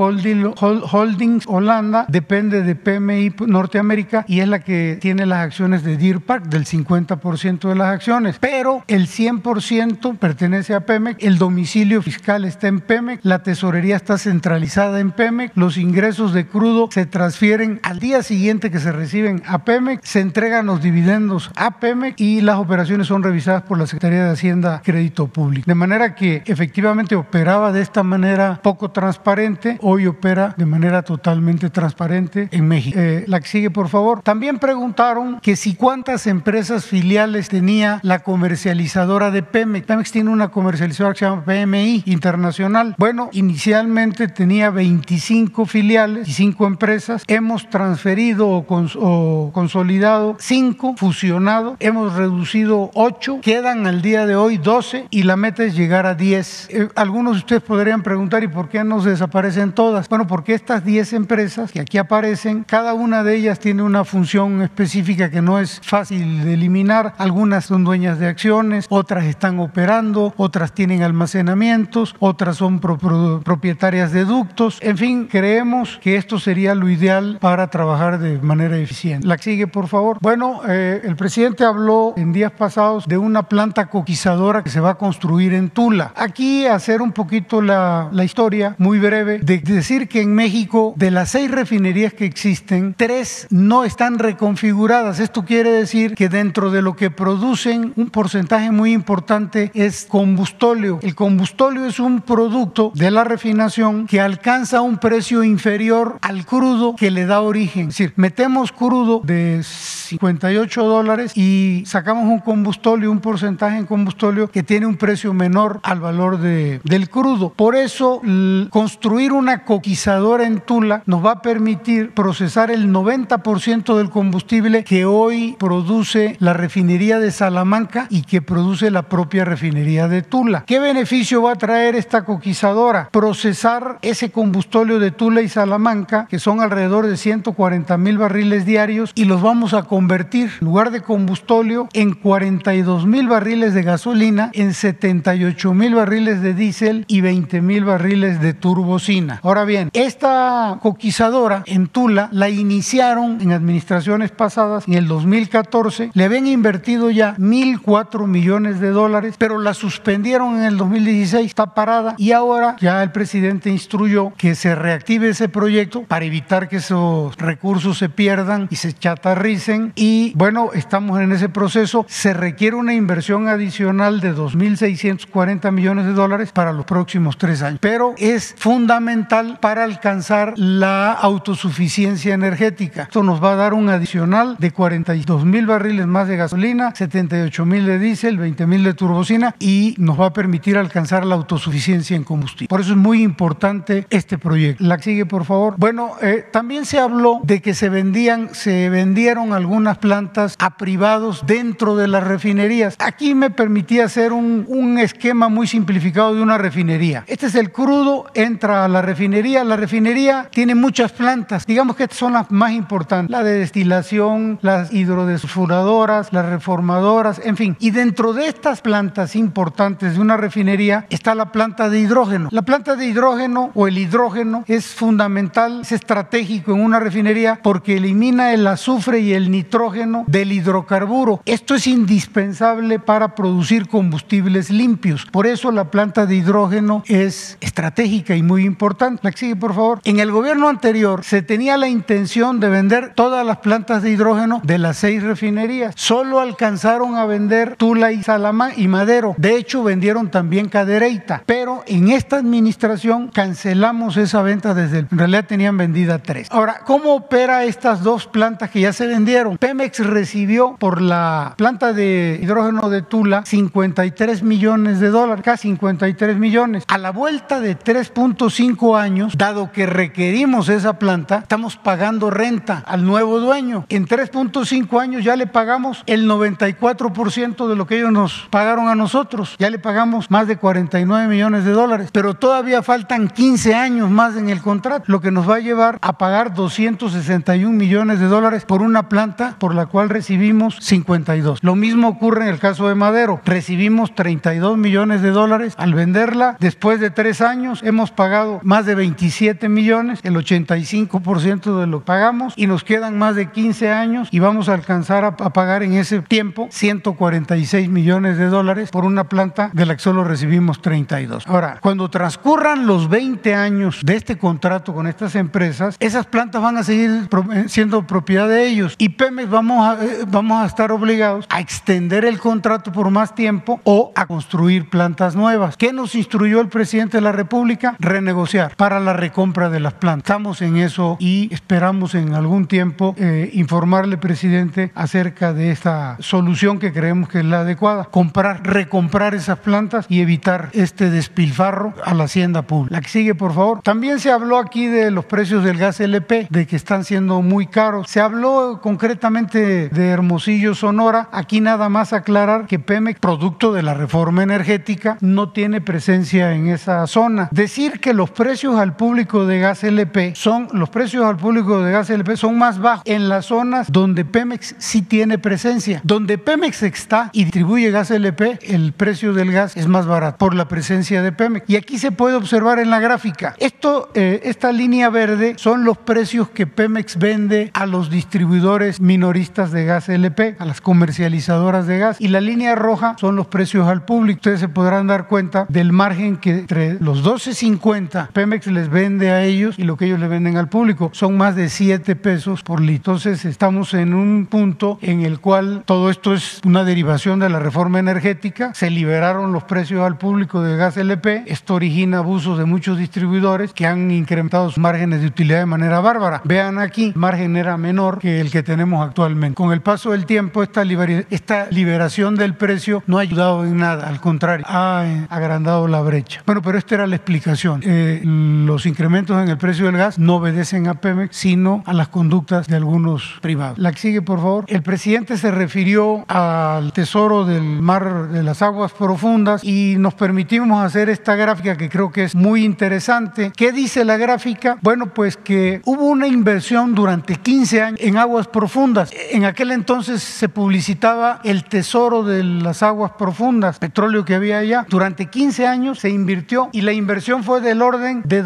Holdings Holanda, depende de PMI Norteamérica y es la que tiene las acciones de Deer Park, del 50% de las acciones. Pero el 100% pertenece a Pemex, el domicilio fiscal está en Pemex, la tesorería está centralizada en Pemex, los ingresos de crudo se transfieren al día siguiente que se reciben a Pemex, se entregan los dividendos a Pemex y las operaciones son revisadas por la Secretaría de Hacienda Crédito Público. De manera que efectivamente operaba de esta manera poco transparente, hoy opera de manera totalmente transparente en México. Eh, la que sigue, por favor. También preguntaron que si cuántas empresas filiales tenía la comercializadora de Pemex. Pemex tiene una comercializadora que se llama PMI Internacional. Bueno, inicialmente tenía 25 filiales y 5 empresas. Hemos transferido o, consolidado 5, fusionado. Hemos reducido 8. Quedan al día de hoy 12 y la meta es llegar a 10. Eh, algunos de ustedes podrían preguntar, ¿y por qué no se desaparecen todas? Bueno, porque estas 10 empresas que aquí aparecen, cada una de ellas tiene una función específica que no es fácil de eliminar. Algunas son dueñas de acciones, otras están operando, otras tienen almacenamientos, otras son propietarias de ductos. En fin, creemos que esto sería lo ideal para trabajar de manera eficiente. La sigue, por favor. Bueno, eh, el presidente habló en días pasados de una planta coquizadora que se va a construir en Tula. Aquí hacer un poquito la, la historia muy breve de decir que en México de las seis refinerías que existen, tres no están reconfiguradas. Esto quiere decir que dentro de lo que producen un porcentaje muy importante es combustóleo. El combustóleo es un producto de la refinación que alcanza un precio inferior al crudo que le da origen. Es decir, metemos crudo de 58 dólares y sacamos un combustóleo, un porcentaje en combustóleo que tiene un precio menor al valor de, del crudo. Por eso, construir una coquizadora en Tula nos va a permitir procesar el 90% del combustible que hoy produce la refinería de Salamanca y que produce la propia refinería de Tula. ¿Qué beneficio va a traer esta coquizadora? Procesar ese combustóleo de Tula y Salamanca, que son alrededor de 140 mil barriles diarios, y los vamos a convertir, en lugar de combustóleo, en 42 mil barriles de gasolina, en 78 mil barriles de diésel y 20 mil barriles de turbocina. Ahora bien, esta coquizadora en Tula la iniciaron en administraciones pasadas, en el 2014, le habían invertido ya 1.004 millones de dólares, pero la suspendieron en el 2016, está parada. Y ahora ya el presidente instruyó que se reactive ese proyecto para evitar que esos recursos se pierdan y se chatarricen. Y bueno, estamos en ese proceso, se requiere una inversión adicional de 2.640 millones de dólares para los próximos tres años, pero es fundamental para alcanzar la autosuficiencia energética. Esto nos va a dar un adicional de 42 mil barriles más de gasolina, 78 mil de diésel, 20 mil de turbocina y nos va a permitir alcanzar la autosuficiencia en combustible. Por eso es muy importante este proyecto. La sigue, por favor. Bueno, eh, también se habló de que se vendían, se vendieron algunas plantas a privados dentro de las refinerías. Aquí me permitía hacer un, un esquema muy simplificado de una refinería. Este es el crudo, entra a la refinería. La refinería tiene muchas plantas. Digamos que estas son las más importantes. La de destilación, las hidrodesfuradoras, las reformadoras, en fin. Y dentro de estas plantas importantes de una refinería está la planta de hidrógeno. La planta de hidrógeno o el hidrógeno es fundamental, es estratégico en una refinería porque elimina el azufre y el nitrógeno del hidrocarburo. Esto es indispensable para producir combustibles limpios. Por eso la planta de hidrógeno es estratégica y muy importante. La sigue, por favor. En el gobierno anterior se tenía la intención de vender todas las plantas de hidrógeno de las seis refinerías. Solo alcanzaron a vender Tula y Salamá y Madero. De hecho, vendieron también Cadereyta. Pero en esta administración cancelamos esa venta desde el... En realidad tenían vendida tres. Ahora, ¿cómo opera estas dos plantas que ya se vendieron? Pemex recibió por la planta de hidrógeno de Tula 53 millones de dólares, casi 53 millones. A la vuelta de 3.5 años, dado que requerimos esa planta, estamos pagando renta al nuevo dueño. En 3.5 años ya le pagamos el 94% de lo que ellos nos pagaron a nosotros. Ya le pagamos más de 49 millones de dólares, pero todavía faltan 15 años más en el contrato, lo que nos va a llevar a pagar 261 millones de dólares por una planta por la cual recibimos 52. Lo mismo ocurre en el caso de Madero. Recibimos 32 millones de dólares al venderla. Después de tres años hemos pagado más de 27 millones, el 85% de lo que pagamos y nos quedan más de 15 años y vamos a alcanzar a, pagar en ese tiempo 146 millones de dólares por una planta de la que solo recibimos 32. Ahora, cuando transcurran los 20 años de este contrato con estas empresas, esas plantas van a seguir eh, siendo propiedad de ellos y Pemex vamos eh, vamos a estar obligados a extender el contrato por más tiempo o a construir plantas nuevas. ¿Qué nos instruyó el presidente de la República? Renegociar para la recompra de las plantas. Estamos en eso y esperamos en algún tiempo eh, informarle, presidente, acerca de esta solución que creemos que es la adecuada. Comprar, recomprar esas plantas y evitar este despilfarro a la hacienda pública. La que sigue, por favor. También se habló aquí de los precios del gas LP, de que están siendo muy caros. Se habló concretamente de Hermosillo, Sonora. Aquí nada más aclarar que Pemex, producto de la reforma energética, no tiene presencia en esa zona. Decir que los precios al público de gas LP son, los precios al público de gas LP son más bajos en las zonas donde Pemex sí tiene presencia. Donde Pemex está y distribuye gas LP, el precio del gas es más barato por la presencia de Pemex. Y aquí se puede observar en la gráfica. Esto, eh, esta línea verde son los precios que Pemex vende a los distribuidores minoristas de gas LP, a las comercializadoras de gas. Y la línea roja son los precios al público. Ustedes se podrán dar cuenta del margen que entre los 12.50 Pemex les vende a ellos y lo que ellos le venden al público. Son más de 7 pesos por litro. Entonces estamos en un punto en el cual todo esto es una derivación de la reforma energética. Se liberaron los precios al público de gas LP. Esto origina abusos de muchos distribuidores que han incrementado sus márgenes de utilidad de manera bárbara. Vean aquí, margen era menor que el que tenemos actualmente. Con el paso del tiempo, esta, liber esta liberación del precio no ha ayudado en nada, al contrario, ha agrandado la brecha. Bueno, pero esta era la explicación. Eh, los incrementos en el precio del gas no obedecen a Pemex, sino a las conductas de algunos privados. La que sigue, por favor. El presidente se refirió al tesoro del mar de las aguas profundas y nos permitimos hacer esta gráfica que creo que es muy interesante. ¿Qué dice la gráfica? Bueno, pues que hubo una inversión durante 15 años en aguas profundas. En aquel entonces se publicitaba el tesoro de las aguas profundas, petróleo que había allá. Durante 15 años se invirtió y la inversión fue del orden de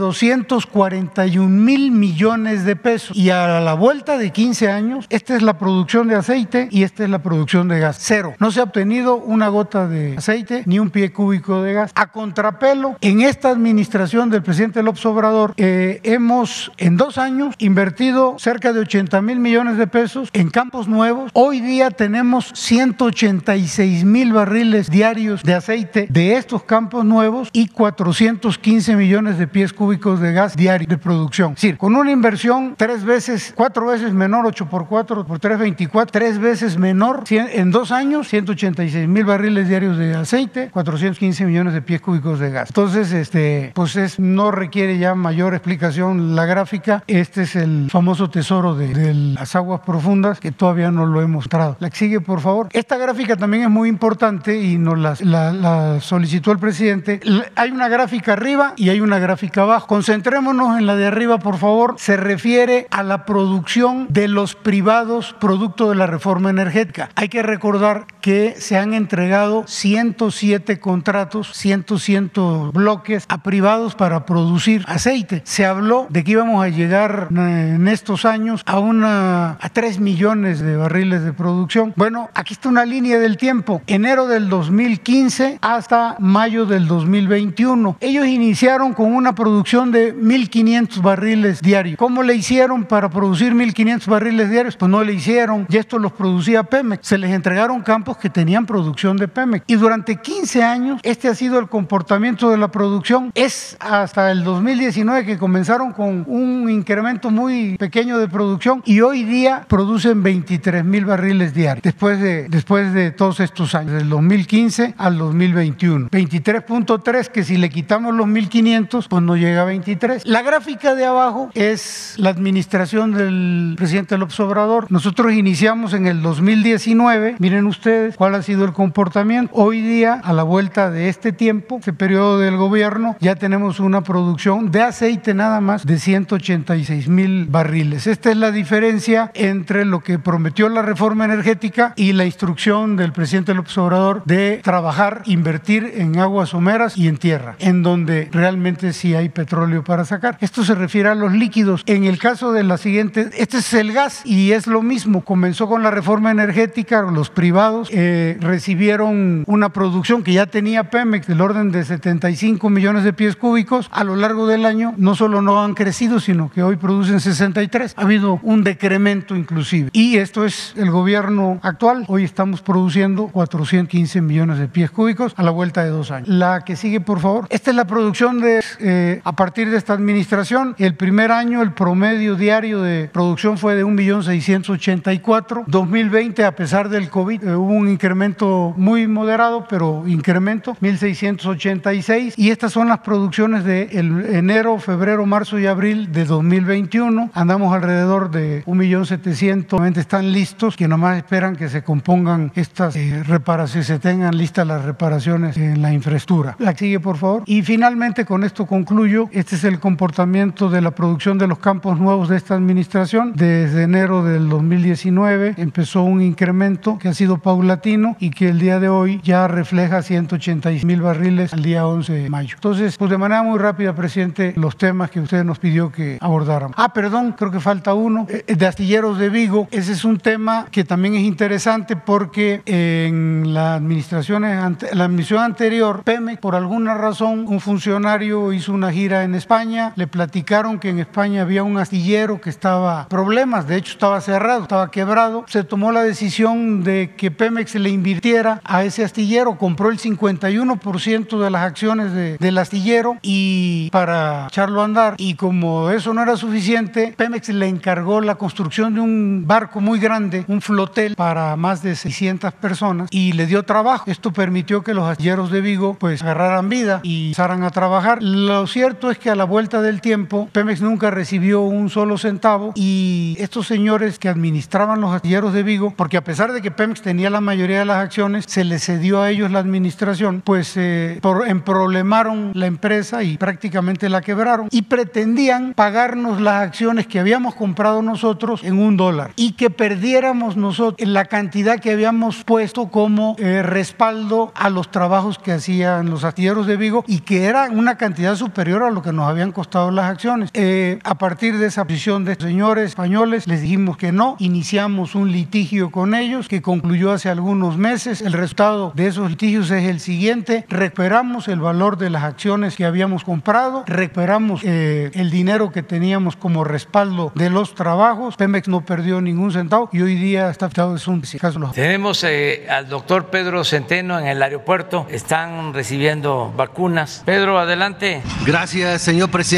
241 mil millones de pesos. Y a la vuelta de 15 años, esta es la producción de aceite y esta es la producción de gas. Cero. No se ha obtenido una gota de aceite ni un pie cúbico de gas. A contrapelo, en esta administración del presidente López Obrador, eh, hemos en dos años invertido cerca de 80 mil millones de pesos en campos nuevos. Hoy día tenemos 186 mil barriles diarios de aceite de estos campos nuevos y 415 millones de pies cúbicos de gas diario de producción. Es decir, con una inversión tres veces, cuatro veces menor, 8 por 4 por 3, 24, tres veces menor, en dos años, 186 mil barriles diarios de aceite, 415 millones de pies cúbicos de gas. Entonces, este, pues es, no requiere ya mayor explicación la gráfica. Este es el famoso tesoro de, las aguas profundas que todavía no lo hemos mostrado. La que sigue, por favor. Esta gráfica también es muy importante y nos la, solicitó el presidente. Hay una gráfica arriba y hay una gráfica abajo. En la de arriba, por favor. Se refiere a la producción de los privados producto de la reforma energética. Hay que recordar que se han entregado 107 contratos, 107 bloques a privados para producir aceite. Se habló de que íbamos a llegar en estos años a una a 3 millones de barriles de producción. Bueno, aquí está una línea del tiempo. Enero del 2015 hasta mayo del 2021. Ellos iniciaron con una producción de 1.500 barriles diarios. ¿Cómo le hicieron para producir 1.500 barriles diarios? Pues no le hicieron. Y esto los producía Pemex. Se les entregaron campos que tenían producción de Pemex. Y durante 15 años este ha sido el comportamiento de la producción. Es hasta el 2019 que comenzaron con un incremento muy pequeño de producción y hoy día producen producen 23 mil barriles diarios después de, después de todos estos años, del 2015 al 2021. 23.3 que si le quitamos los 1.500, pues no llega a 23. La gráfica de abajo es la administración del presidente López Obrador. Nosotros iniciamos en el 2019, miren ustedes cuál ha sido el comportamiento. Hoy día, a la vuelta de este tiempo, este periodo del gobierno, ya tenemos una producción de aceite nada más de 186 mil barriles. Esta es la diferencia entre lo que prometió la reforma energética y la instrucción del presidente López Obrador de trabajar, invertir en aguas someras y en tierra, en donde realmente sí hay petróleo para Esto se refiere a los líquidos. En el caso de la siguiente, este es el gas y es lo mismo. Comenzó con la reforma energética, los privados eh, recibieron una producción que ya tenía Pemex del orden de 75 millones de pies cúbicos. A lo largo del año no solo no han crecido, sino que hoy producen 63. Ha habido un decremento inclusive. Y esto es el gobierno actual. Hoy estamos produciendo 415 millones de pies cúbicos a la vuelta de dos años. La que sigue, por favor. Esta es la producción de, eh, a partir de esta administración. El primer año el promedio diario de producción fue de 1.684. 2020, a pesar del COVID, eh, hubo un incremento muy moderado, pero incremento, 1.686. Y estas son las producciones de enero, febrero, marzo y abril de 2021. Andamos alrededor de 1.700.000. Están listos, que nomás esperan que se compongan estas eh, reparaciones, se tengan listas las reparaciones en la infraestructura. La sigue, por favor. Y finalmente, con esto concluyo. Este es el comportamiento de la producción de los campos nuevos de esta administración. Desde enero del 2019 empezó un incremento que ha sido paulatino y que el día de hoy ya refleja 186 mil barriles al día 11 de mayo. Entonces, pues de manera muy rápida, presidente, los temas que usted nos pidió que abordáramos. Ah, perdón, creo que falta uno, eh, de astilleros de Vigo. Ese es un tema que también es interesante porque en la administración, la administración anterior, Pemex, por alguna razón, un funcionario hizo una gira en España, le platicaron que en España había un astillero que estaba problemas, de hecho estaba cerrado, estaba quebrado. Se tomó la decisión de que Pemex le invirtiera a ese astillero, compró el 51% de las acciones de, del astillero y para echarlo a andar. Y como eso no era suficiente, Pemex le encargó la construcción de un barco muy grande, un flotel para más de 600 personas y le dio trabajo. Esto permitió que los astilleros de Vigo pues agarraran vida y empezaran a trabajar. Lo cierto es que a la vuelta del tiempo Pemex nunca recibió un solo centavo y estos señores que administraban los astilleros de Vigo, porque a pesar de que Pemex tenía la mayoría de las acciones, se les cedió a ellos la administración, pues eh, por, emproblemaron la empresa y prácticamente la quebraron y pretendían pagarnos las acciones que habíamos comprado nosotros en un dólar y que perdiéramos nosotros la cantidad que habíamos puesto como eh, respaldo a los trabajos que hacían los astilleros de Vigo y que era una cantidad superior a lo que nos habían costado las acciones. Eh, a partir de esa posición de señores españoles les dijimos que no, iniciamos un litigio con ellos que concluyó hace algunos meses. El resultado de esos litigios es el siguiente, recuperamos el valor de las acciones que habíamos comprado, recuperamos eh, el dinero que teníamos como respaldo de los trabajos, Pemex no perdió ningún centavo y hoy día está es un caso. Tenemos eh, al doctor Pedro Centeno en el aeropuerto, están recibiendo vacunas. Pedro, adelante. Gracias, señor presidente.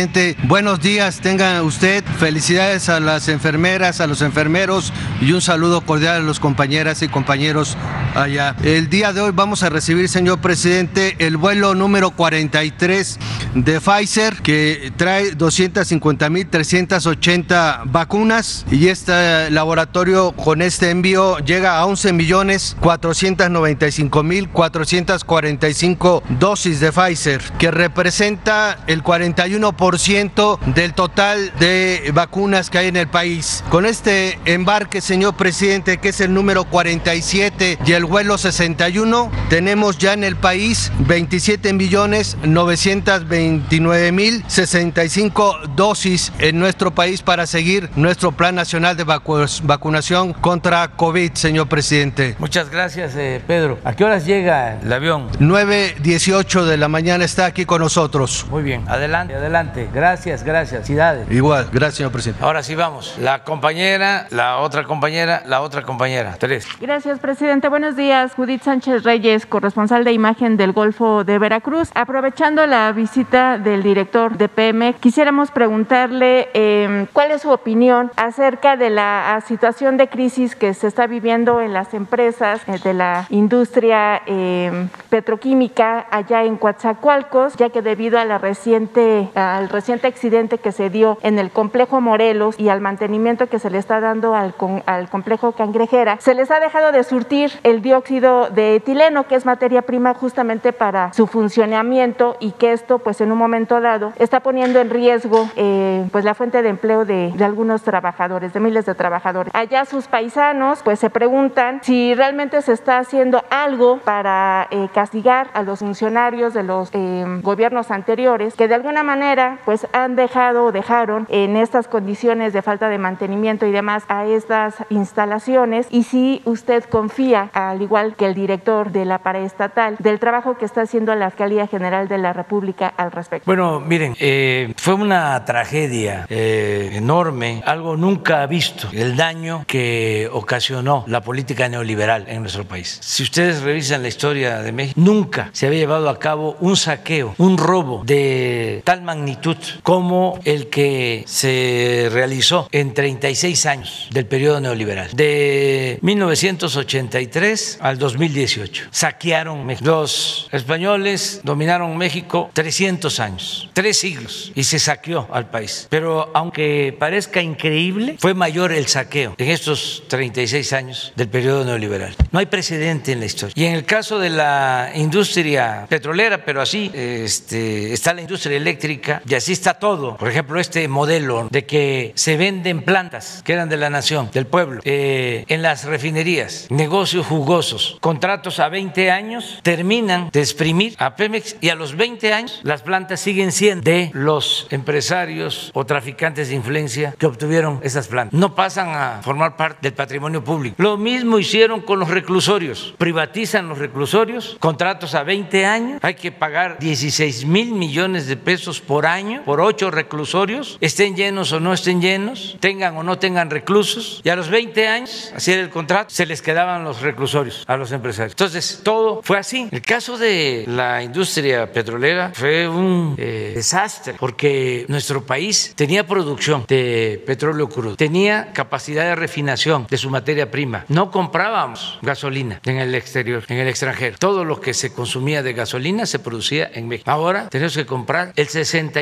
Buenos días, tenga usted. Felicidades a las enfermeras, a los enfermeros y un saludo cordial a los compañeras y compañeros allá. El día de hoy vamos a recibir, señor presidente, el vuelo número 43 de Pfizer que trae 250.380 vacunas y este laboratorio con este envío llega a 11 millones 495 mil 445 dosis de Pfizer que representa el 41% del total de vacunas que hay en el país. Con este embarque, señor presidente, que es el número 47 y el vuelo 61, tenemos ya en el país 27 millones 929 mil 65 dosis en nuestro país para seguir nuestro plan nacional de vacunación contra COVID, señor presidente. Muchas gracias, eh, Pedro. ¿A qué horas llega el avión? 9.18 de la mañana está aquí con nosotros. Muy bien, adelante, adelante. Gracias, gracias. Cidades. Igual, gracias, señor presidente. Ahora sí vamos. La compañera, la otra compañera, la otra compañera. Tres. Gracias, presidente. Buenos días, Judith Sánchez Reyes, corresponsal de imagen del Golfo de Veracruz. Aprovechando la visita del director de PM, quisiéramos preguntarle eh, cuál es su opinión acerca de la situación de crisis que se está viviendo en las empresas eh, de la industria eh, petroquímica allá en Coatzacoalcos, ya que debido a la reciente, al reciente accidente que se dio en el complejo Morelos y al mantenimiento que se le está dando al, al complejo Cangrejera, se les ha dejado de surtir el dióxido de etileno, que es materia prima justamente para su funcionamiento y que esto, pues en un momento dado, está poniendo en riesgo eh, pues la fuente de empleo de, de algunos trabajadores, de miles de trabajadores. Allá sus paisanos, pues se preguntan si realmente se está haciendo algo para eh, castigar a los funcionarios de los eh, gobiernos anteriores que de alguna manera pues han dejado o dejaron en estas condiciones de falta de mantenimiento y demás a estas instalaciones y si usted confía, al igual que el director de la paraestatal, del trabajo que está haciendo la Fiscalía General de la República al respecto. Bueno, miren, eh, fue una tragedia eh, enorme, algo nunca visto, el daño que ocasionó la política neoliberal en nuestro país. Si ustedes revisan la historia de México, nunca se había llevado a cabo un saqueo, un robo de tal magnitud como el que se realizó en 36 años del periodo neoliberal, de 1983 al 2018. Saquearon México. Los españoles dominaron México 300 años, tres siglos, y se saqueó al país. Pero aunque parezca increíble, fue mayor el saqueo en estos 36 años del periodo neoliberal. No hay precedente en la historia. Y en el caso de la industria petrolera, pero así este, está la industria eléctrica y así está todo. Por ejemplo, este modelo de que se venden plantas que eran de la nación, del pueblo, eh, en las refinerías, negocios jugosos, contratos a 20 años, terminan de exprimir a Pemex y a los 20 años las plantas siguen siendo de los empresarios o traficantes de influencia que obtuvieron esas plantas. No pasan a formar parte del patrimonio público. Lo mismo hicieron con los reclusorios. Privatizan los reclusorios, contratos a 20 años, hay que pagar 16 mil millones de pesos por año por ocho reclusorios, estén llenos o no estén llenos, tengan o no tengan reclusos, y a los 20 años, así era el contrato, se les quedaban los reclusorios a los empresarios. Entonces, todo fue así. El caso de la industria petrolera fue un eh, desastre, porque nuestro país tenía producción de petróleo crudo, tenía capacidad de refinación de su materia prima, no comprábamos gasolina en el exterior, en el extranjero. Todo lo que se consumía de gasolina se producía en México. Ahora tenemos que comprar el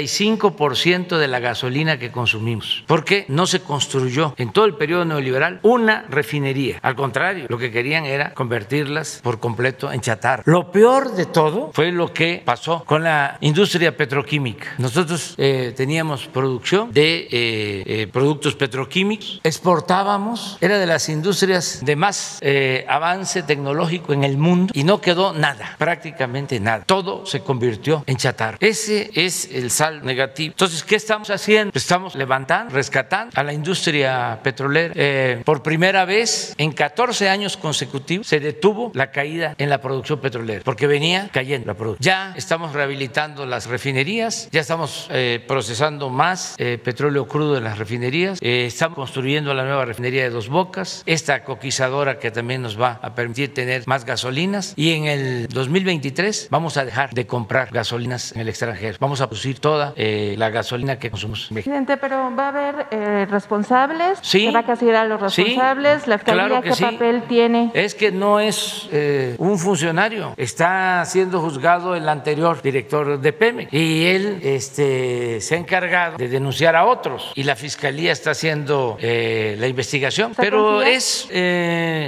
65% de la gasolina que consumimos, porque no se construyó en todo el periodo neoliberal una refinería. Al contrario, lo que querían era convertirlas por completo en chatarra. Lo peor de todo fue lo que pasó con la industria petroquímica. Nosotros eh, teníamos producción de eh, eh, productos petroquímicos, exportábamos, era de las industrias de más avance tecnológico en el mundo y no quedó nada, prácticamente nada. Todo se convirtió en chatarra. Ese es el negativo. Entonces, ¿qué estamos haciendo? Estamos levantando, rescatando a la industria petrolera. Eh, por primera vez en 14 años consecutivos se detuvo la caída en la producción petrolera, porque venía cayendo la producción. Ya estamos rehabilitando las refinerías, ya estamos eh, procesando más eh, petróleo crudo en las refinerías, eh, estamos construyendo la nueva refinería de Dos Bocas, esta coquizadora que también nos va a permitir tener más gasolinas y en el 2023 vamos a dejar de comprar gasolinas en el extranjero. Vamos a producir toda eh, la gasolina que consumimos en México. Presidente, pero va a haber eh, responsables, Sí. se va a castigar a los Sí, responsables, la fiscalía claro qué sí. papel tiene. Es que no es eh, un funcionario, está siendo juzgado el anterior director de Pemex y él este, se ha encargado de denunciar a otros y la fiscalía está haciendo la investigación, ¿Usted pero es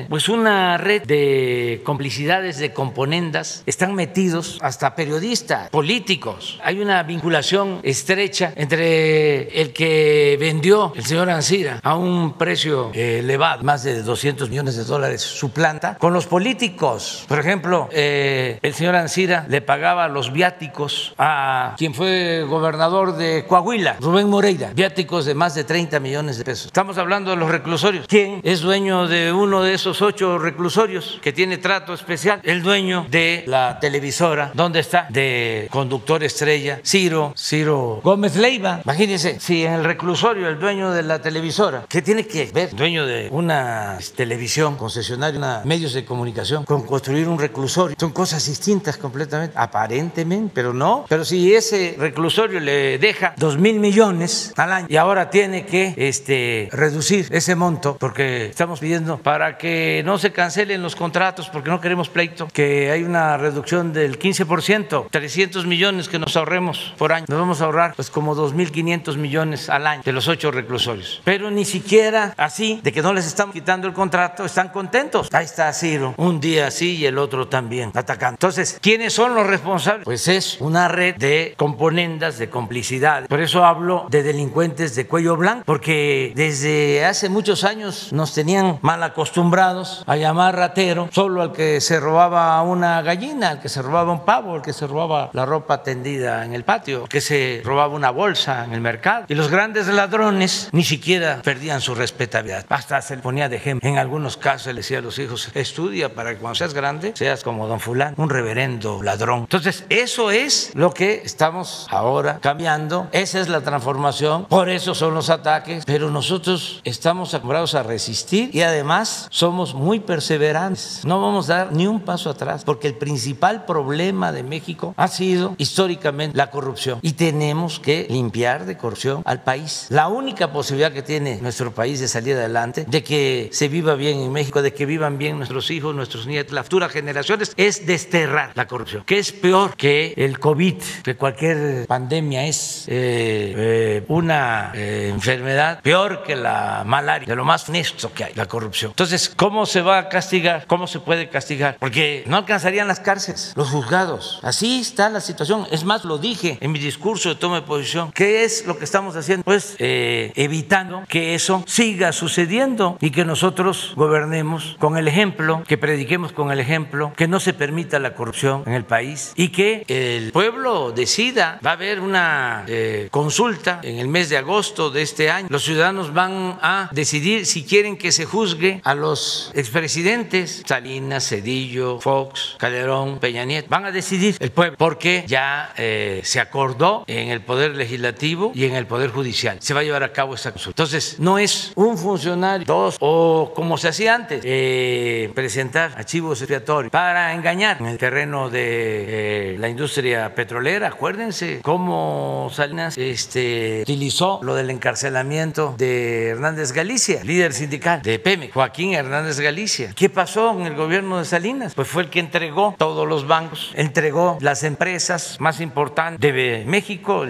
pues una red de complicidades, de componendas, están metidos hasta periodistas, políticos, hay una vinculación estrecha entre el que vendió el señor Ansira a un precio eh, elevado, más de 200 millones de dólares su planta, con los políticos. Por ejemplo, eh, el señor Ansira le pagaba los viáticos a quien fue gobernador de Coahuila, Rubén Moreira, viáticos de más de 30 millones de pesos. Estamos hablando de los reclusorios. ¿Quién es dueño de uno de esos ocho reclusorios que tiene trato especial? El dueño de la televisora, ¿dónde está? De conductor estrella, Ciro, Ciro Gómez Leiva. Imagínense, si en el reclusorio el dueño de la televisora, ¿qué tiene que ver? Dueño de una televisión concesionaria, una medios de comunicación con construir un reclusorio. Son cosas distintas completamente, aparentemente, pero no. Pero si ese reclusorio le deja dos mil millones al año y ahora tiene que este, reducir ese monto porque estamos pidiendo para que no se cancelen los contratos porque no queremos pleito, que hay una reducción del 15%, 300 millones que nos ahorremos por año. Nos vamos a ahorrar pues como 2.500 millones al año de los ocho reclusorios. Pero ni siquiera así, de que no les estamos quitando el contrato, están contentos. Ahí está Ciro, un día así y el otro también, atacando. Entonces, ¿quiénes son los responsables? Pues es una red de componendas, de complicidad. Por eso hablo de delincuentes de cuello blanco, porque desde hace muchos años nos tenían mal acostumbrados a llamar ratero solo al que se robaba una gallina, al que se robaba un pavo, al que se robaba la ropa tendida en el patio, que se robaba una bolsa en el mercado. Y los grandes ladrones ni siquiera perdían su respetabilidad. Hasta se le ponía de ejemplo. En algunos casos le decía a los hijos, estudia para que cuando seas grande seas como don fulano, un reverendo ladrón. Entonces, eso es lo que estamos ahora cambiando. Esa es la transformación. Por eso son los ataques. Pero nosotros estamos acostumbrados a resistir y además somos muy perseverantes. No vamos a dar ni un paso atrás porque el principal problema de México ha sido históricamente la corrupción y tenemos que limpiar de corrupción al país. La única posibilidad que tiene nuestro país de salir adelante, de que se viva bien en México, de que vivan bien nuestros hijos, nuestros nietos, las futuras generaciones, es desterrar la corrupción, que es peor que el COVID, que cualquier pandemia es eh, eh, una eh, enfermedad peor que la malaria, de lo más funesto que hay, la corrupción. Entonces, ¿cómo se va a castigar? ¿Cómo se puede castigar? Porque no alcanzarían las cárceles, los juzgados. Así está la situación. Es más, lo dije en mi discurso de toma de posición. ¿Qué es lo que estamos haciendo? Pues evitando que eso siga sucediendo y que nosotros gobernemos con el ejemplo, que prediquemos con el ejemplo, que no se permita la corrupción en el país y que el pueblo decida. Va a haber una eh, consulta en el mes de agosto de este año. Los ciudadanos van a decidir si quieren que se juzgue a los expresidentes Salinas, Cedillo, Fox, Calderón, Peña Nieto. Van a decidir el pueblo porque ya eh, se acordó en el Poder Legislativo y en el Poder Judicial. Se va a llevar a cabo esta consulta. Entonces, no es un funcionario, dos, o como se hacía antes, eh, presentar archivos expiatorios para engañar en el terreno de eh, la industria petrolera. Acuérdense cómo Salinas este, utilizó lo del encarcelamiento de Hernández Galicia, líder sindical de PEME, Joaquín Hernández Galicia. ¿Qué pasó en el gobierno de Salinas? Pues fue el que entregó todos los bancos, entregó las empresas más importantes de México,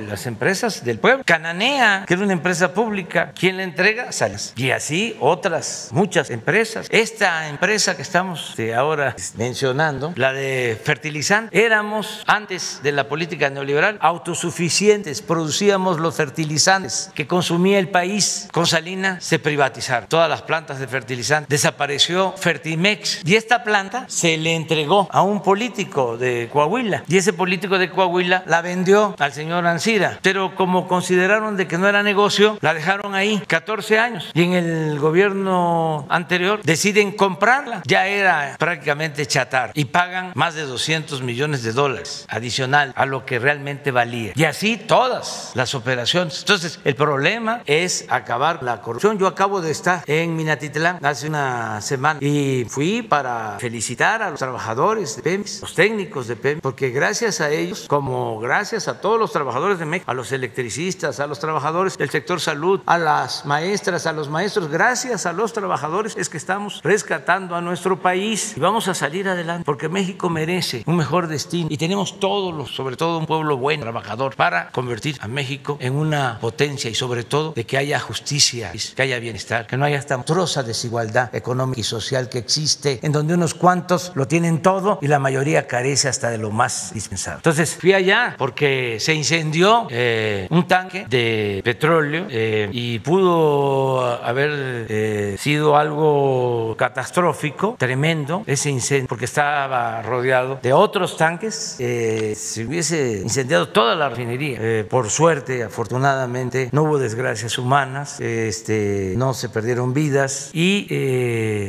las empresas del pueblo. Cananea, que era una empresa pública, ¿quién le entrega? Salinas. Y así otras, muchas empresas. Esta empresa que estamos este, ahora mencionando, la de fertilizantes, éramos antes de la política neoliberal autosuficientes, producíamos los fertilizantes que consumía el país. Con Salinas se privatizaron todas las plantas de fertilizantes, desapareció Fertimex y esta planta se le entregó a un político de Coahuila y ese político de Coahuila la vendió al señor Ancira, pero como consideraron de que no era negocio, la dejaron ahí 14 años y en el gobierno anterior deciden comprarla. Ya era prácticamente chatar y pagan más de 200 millones de dólares adicional a lo que realmente valía. Y así todas las operaciones. Entonces, el problema es acabar la corrupción. Yo acabo de estar en Minatitlán hace una semana y fui para felicitar a los trabajadores de PEMES, los técnicos de PEMES, porque gracias a ellos, como gracias a todos los trabajadores de México, a los electricistas, a los trabajadores del sector salud, a las maestras, a los maestros, gracias a los trabajadores es que estamos rescatando a nuestro país y vamos a salir adelante porque México merece un mejor destino y tenemos todos los, sobre todo un pueblo bueno, trabajador, para convertir a México en una potencia y sobre todo de que haya justicia, que haya bienestar, que no haya esta monstruosa desigualdad económica y social que existe, en donde unos cuantos lo tienen todo y la mayoría carece hasta de lo más dispensable. Entonces fui allá porque se incendió eh, un tanque de petróleo eh, y pudo haber eh, sido algo catastrófico, tremendo, ese incendio, porque estaba rodeado de otros tanques. se hubiese incendiado toda la refinería. por suerte, afortunadamente, no hubo desgracias humanas, este, no se perdieron vidas y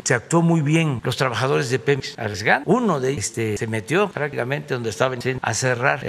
se actuó muy bien los trabajadores de Pemex arriesgando. Uno de este, se metió prácticamente donde estaba a cerrar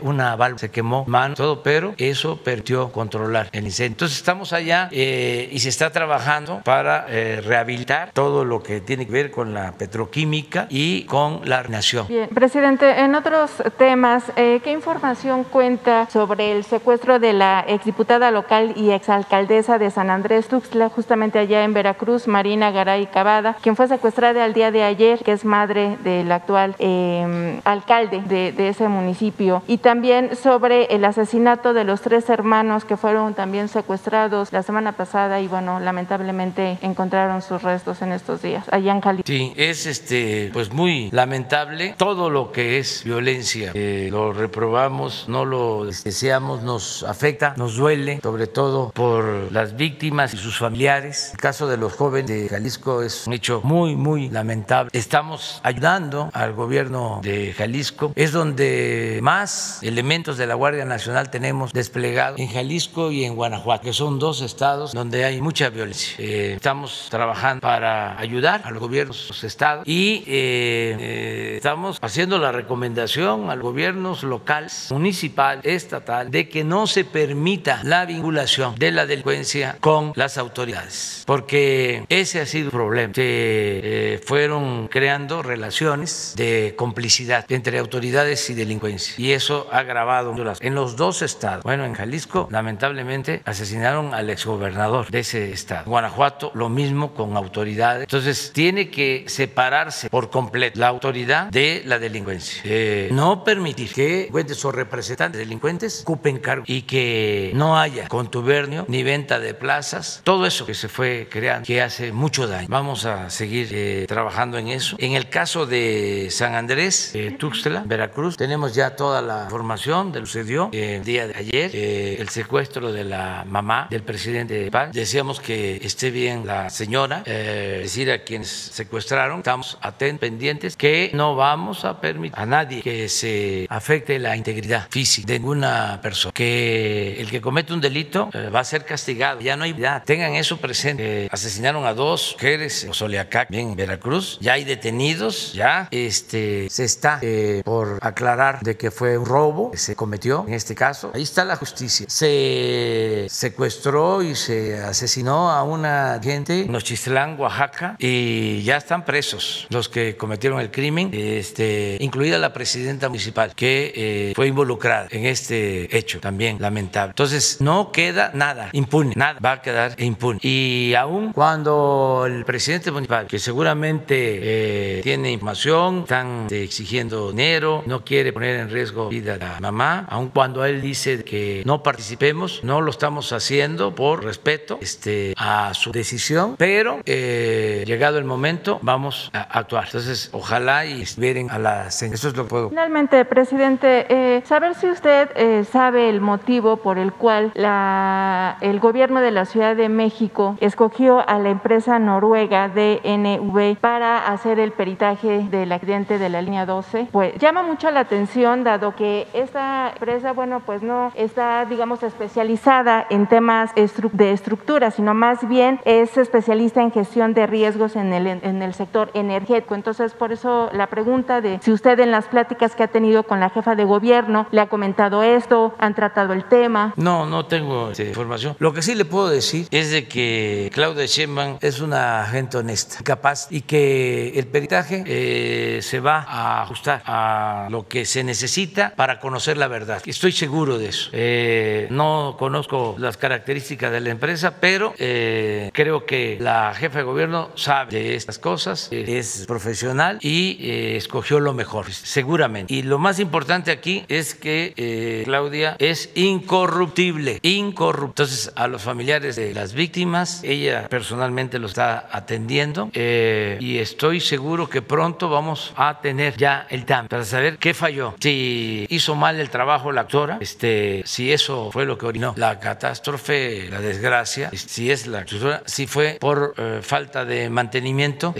una válvula, se quemó mano, todo, pero eso permitió controlar el incendio. Entonces estamos allá y se está trabajando para rehabilitar todo lo que tiene que ver con la petroquímica y con la nación. Presidente, en otros temas, eh, ¿qué información cuenta sobre el secuestro de la exdiputada local y exalcaldesa de San Andrés Tuxtla, justamente allá en Veracruz, Marina Garay Cavada, quien fue secuestrada el día de ayer, que es madre del actual eh, alcalde de, de ese municipio? Y también sobre el asesinato de los tres hermanos que fueron también secuestrados la semana pasada y bueno, lamentablemente encontraron sus restos en estos días allá en Cali. Sí, es este pues muy lamentable todo lo que es violencia. Eh, lo reprobamos, no lo deseamos, nos afecta, nos duele, sobre todo por las víctimas y sus familiares. El caso de los jóvenes de Jalisco es un hecho muy, muy lamentable. Estamos ayudando al gobierno de Jalisco. Es donde más elementos de la Guardia Nacional tenemos desplegados en Jalisco y en Guanajuato, que son dos estados donde hay mucha violencia. Eh, estamos trabajando para ayudar a los gobiernos los estados y eh, eh, estamos haciendo la recomendación a los gobiernos locales, municipal, estatal, de que no se permita la vinculación de la delincuencia con las autoridades, porque ese ha sido el problema. Se fueron creando relaciones de complicidad entre autoridades y delincuencia y eso ha agravado en los dos estados. Bueno, en Jalisco, lamentablemente, asesinaron al exgobernador de ese estado. Guanajuato, lo mismo con autoridades. Entonces, tiene que separarse por completo la autoridad de la delincuencia. Eh, no permitir que delincuentes o representantes de delincuentes ocupen cargo y que no haya contubernio ni venta de plazas. Todo eso que se fue creando, que hace mucho daño. Vamos a seguir eh, trabajando en eso. En el caso de San Andrés, eh, Tuxtla, Veracruz, tenemos ya toda la información de lo que sucedió el día de ayer, el secuestro de la mamá del presidente PAN. Decíamos que esté bien la señora, decir a quienes secuestraron, estamos atentos, pendientes, que no vamos a permitir a nadie que se afecte la integridad física de ninguna persona, que el que comete un delito va a ser castigado, ya no hay vida. Tengan eso presente. asesinaron a dos mujeres en Soliacac, en Veracruz, ya hay detenidos, ya este, se está por aclarar de que fue un robo que se cometió en este caso. Ahí está la justicia. Se secuestró y se asesinó a una gente en Nochistlán, Oaxaca, y ya están presos los que cometieron el crimen, este, incluida la presidenta municipal que eh, fue involucrada en este hecho también lamentable. Entonces, no queda nada impune, nada va a quedar impune. Y aún cuando el presidente municipal, que seguramente eh, tiene información, están exigiendo dinero, no quiere poner en riesgo vida de la mamá, aun cuando él dice que no participemos, no lo estamos haciendo por respeto este, a su decisión, pero eh, llegado el momento vamos a actuar. Entonces, ojalá y esperen a la Eso es lo que puedo. Finalmente, presidente, eh, saber si usted eh, sabe el motivo por el cual el gobierno de la Ciudad de México escogió a la empresa noruega DNV para hacer el peritaje del accidente de la línea 12. Pues llama mucho la atención, dado que esta empresa, bueno, pues no está, digamos, especializada en temas de estructura, sino más bien es especialista en gestión de riesgos en el, en el sector energético. Entonces, por eso la pregunta de si usted en las pláticas que ha tenido con la jefa de gobierno le ha comentado esto, han tratado el tema. No, no tengo esta información. Lo que sí le puedo decir es de que Claudia Sheinbaum es una gente honesta, capaz y que el peritaje eh, se va a ajustar a lo que se necesita para conocer la verdad. Estoy seguro de eso. Eh, no conozco las características de la empresa, pero eh, creo que la jefa de gobierno sabe de estas cosas, es profesional y eh, escogió lo mejor, seguramente. Y lo más importante aquí es que eh, Claudia es incorruptible, incorruptible. Entonces, a los familiares de las víctimas, ella personalmente lo está atendiendo eh, y estoy seguro que pronto vamos a tener ya el TAM para saber qué falló, si hizo mal el trabajo la actora, este, si eso fue lo que orinó la catástrofe, la desgracia, si es la actora, si fue por falta de mantenimiento,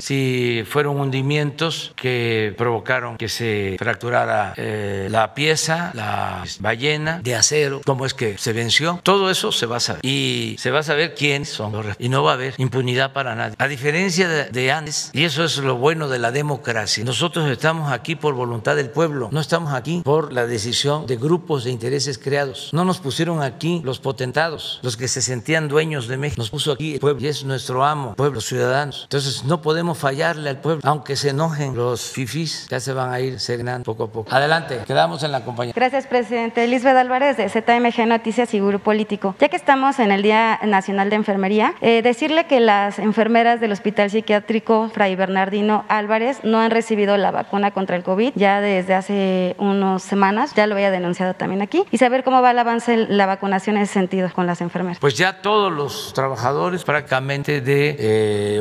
si fueron hundimientos que provocaron que se fracturara eh, la pieza, la ballena de acero, cómo es que se venció. Todo eso se va a saber y se va a saber quiénes son los y no va a haber impunidad para nadie. A diferencia de, de antes, y eso es lo bueno de la democracia, nosotros estamos aquí por voluntad del pueblo, no estamos aquí por la decisión de grupos de intereses creados. No nos pusieron aquí los potentados, los que se sentían dueños de México. Nos puso aquí el pueblo y es nuestro amo, pueblo ciudadano ciudadanos. Entonces no podemos fallarle al pueblo, aunque se enojen los fifís, ya se van a ir serenando poco a poco. Adelante, quedamos en la compañía. Gracias, presidente. Lisbeth Álvarez de ZMG Noticias y Grupo Político. Ya que estamos en el Día Nacional de Enfermería, eh, decirle que las enfermeras del Hospital Psiquiátrico Fray Bernardino Álvarez no han recibido la vacuna contra el COVID ya desde hace unas semanas, ya lo había denunciado también aquí, y saber cómo va el avance de la vacunación en ese sentido con las enfermeras. Pues ya todos los trabajadores prácticamente de eh,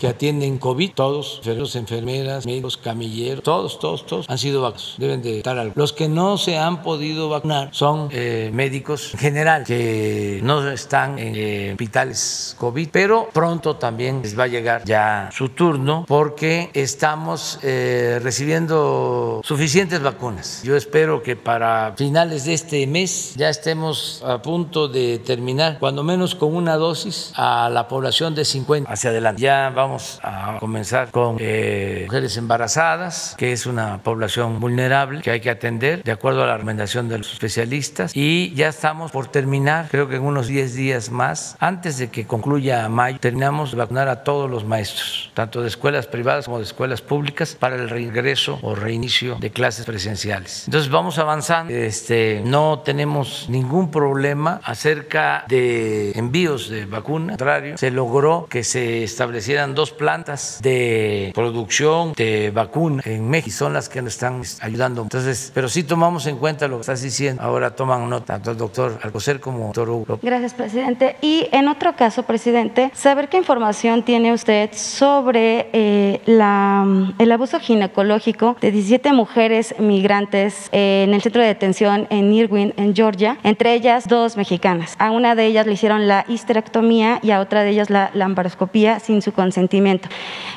que atienden COVID, todos, enfermeros, enfermeras, médicos, camilleros, todos, todos, todos han sido vacunados. Deben de estar algo. Los que no se han podido vacunar son eh, médicos en general que no están en eh, hospitales COVID, pero pronto también les va a llegar ya su turno porque estamos eh, recibiendo suficientes vacunas. Yo espero que para finales de este mes ya estemos a punto de terminar, cuando menos con una dosis a la población de 50 hacia adelante. Ya vamos a comenzar con eh, mujeres embarazadas, que es una población vulnerable que hay que atender de acuerdo a la recomendación de los especialistas. Y ya estamos por terminar, creo que en unos 10 días más, antes de que concluya mayo, terminamos de vacunar a todos los maestros, tanto de escuelas privadas como de escuelas públicas, para el regreso o reinicio de clases presenciales. Entonces vamos avanzando. Este, no tenemos ningún problema acerca de envíos de vacuna. Al contrario, se logró que se establecieran dos plantas de producción de vacuna en México son las que nos están ayudando. Entonces, pero sí tomamos en cuenta lo que estás diciendo. Ahora toman nota tanto el doctor Alcocer como el doctor Hugo. Gracias, presidente. Y en otro caso, presidente, saber qué información tiene usted sobre eh, el abuso ginecológico de 17 mujeres migrantes en el centro de detención en Irwin, en Georgia, entre ellas dos mexicanas. A una de ellas le hicieron la histerectomía y a otra de ellas la lamparoscopía sin su consentimiento.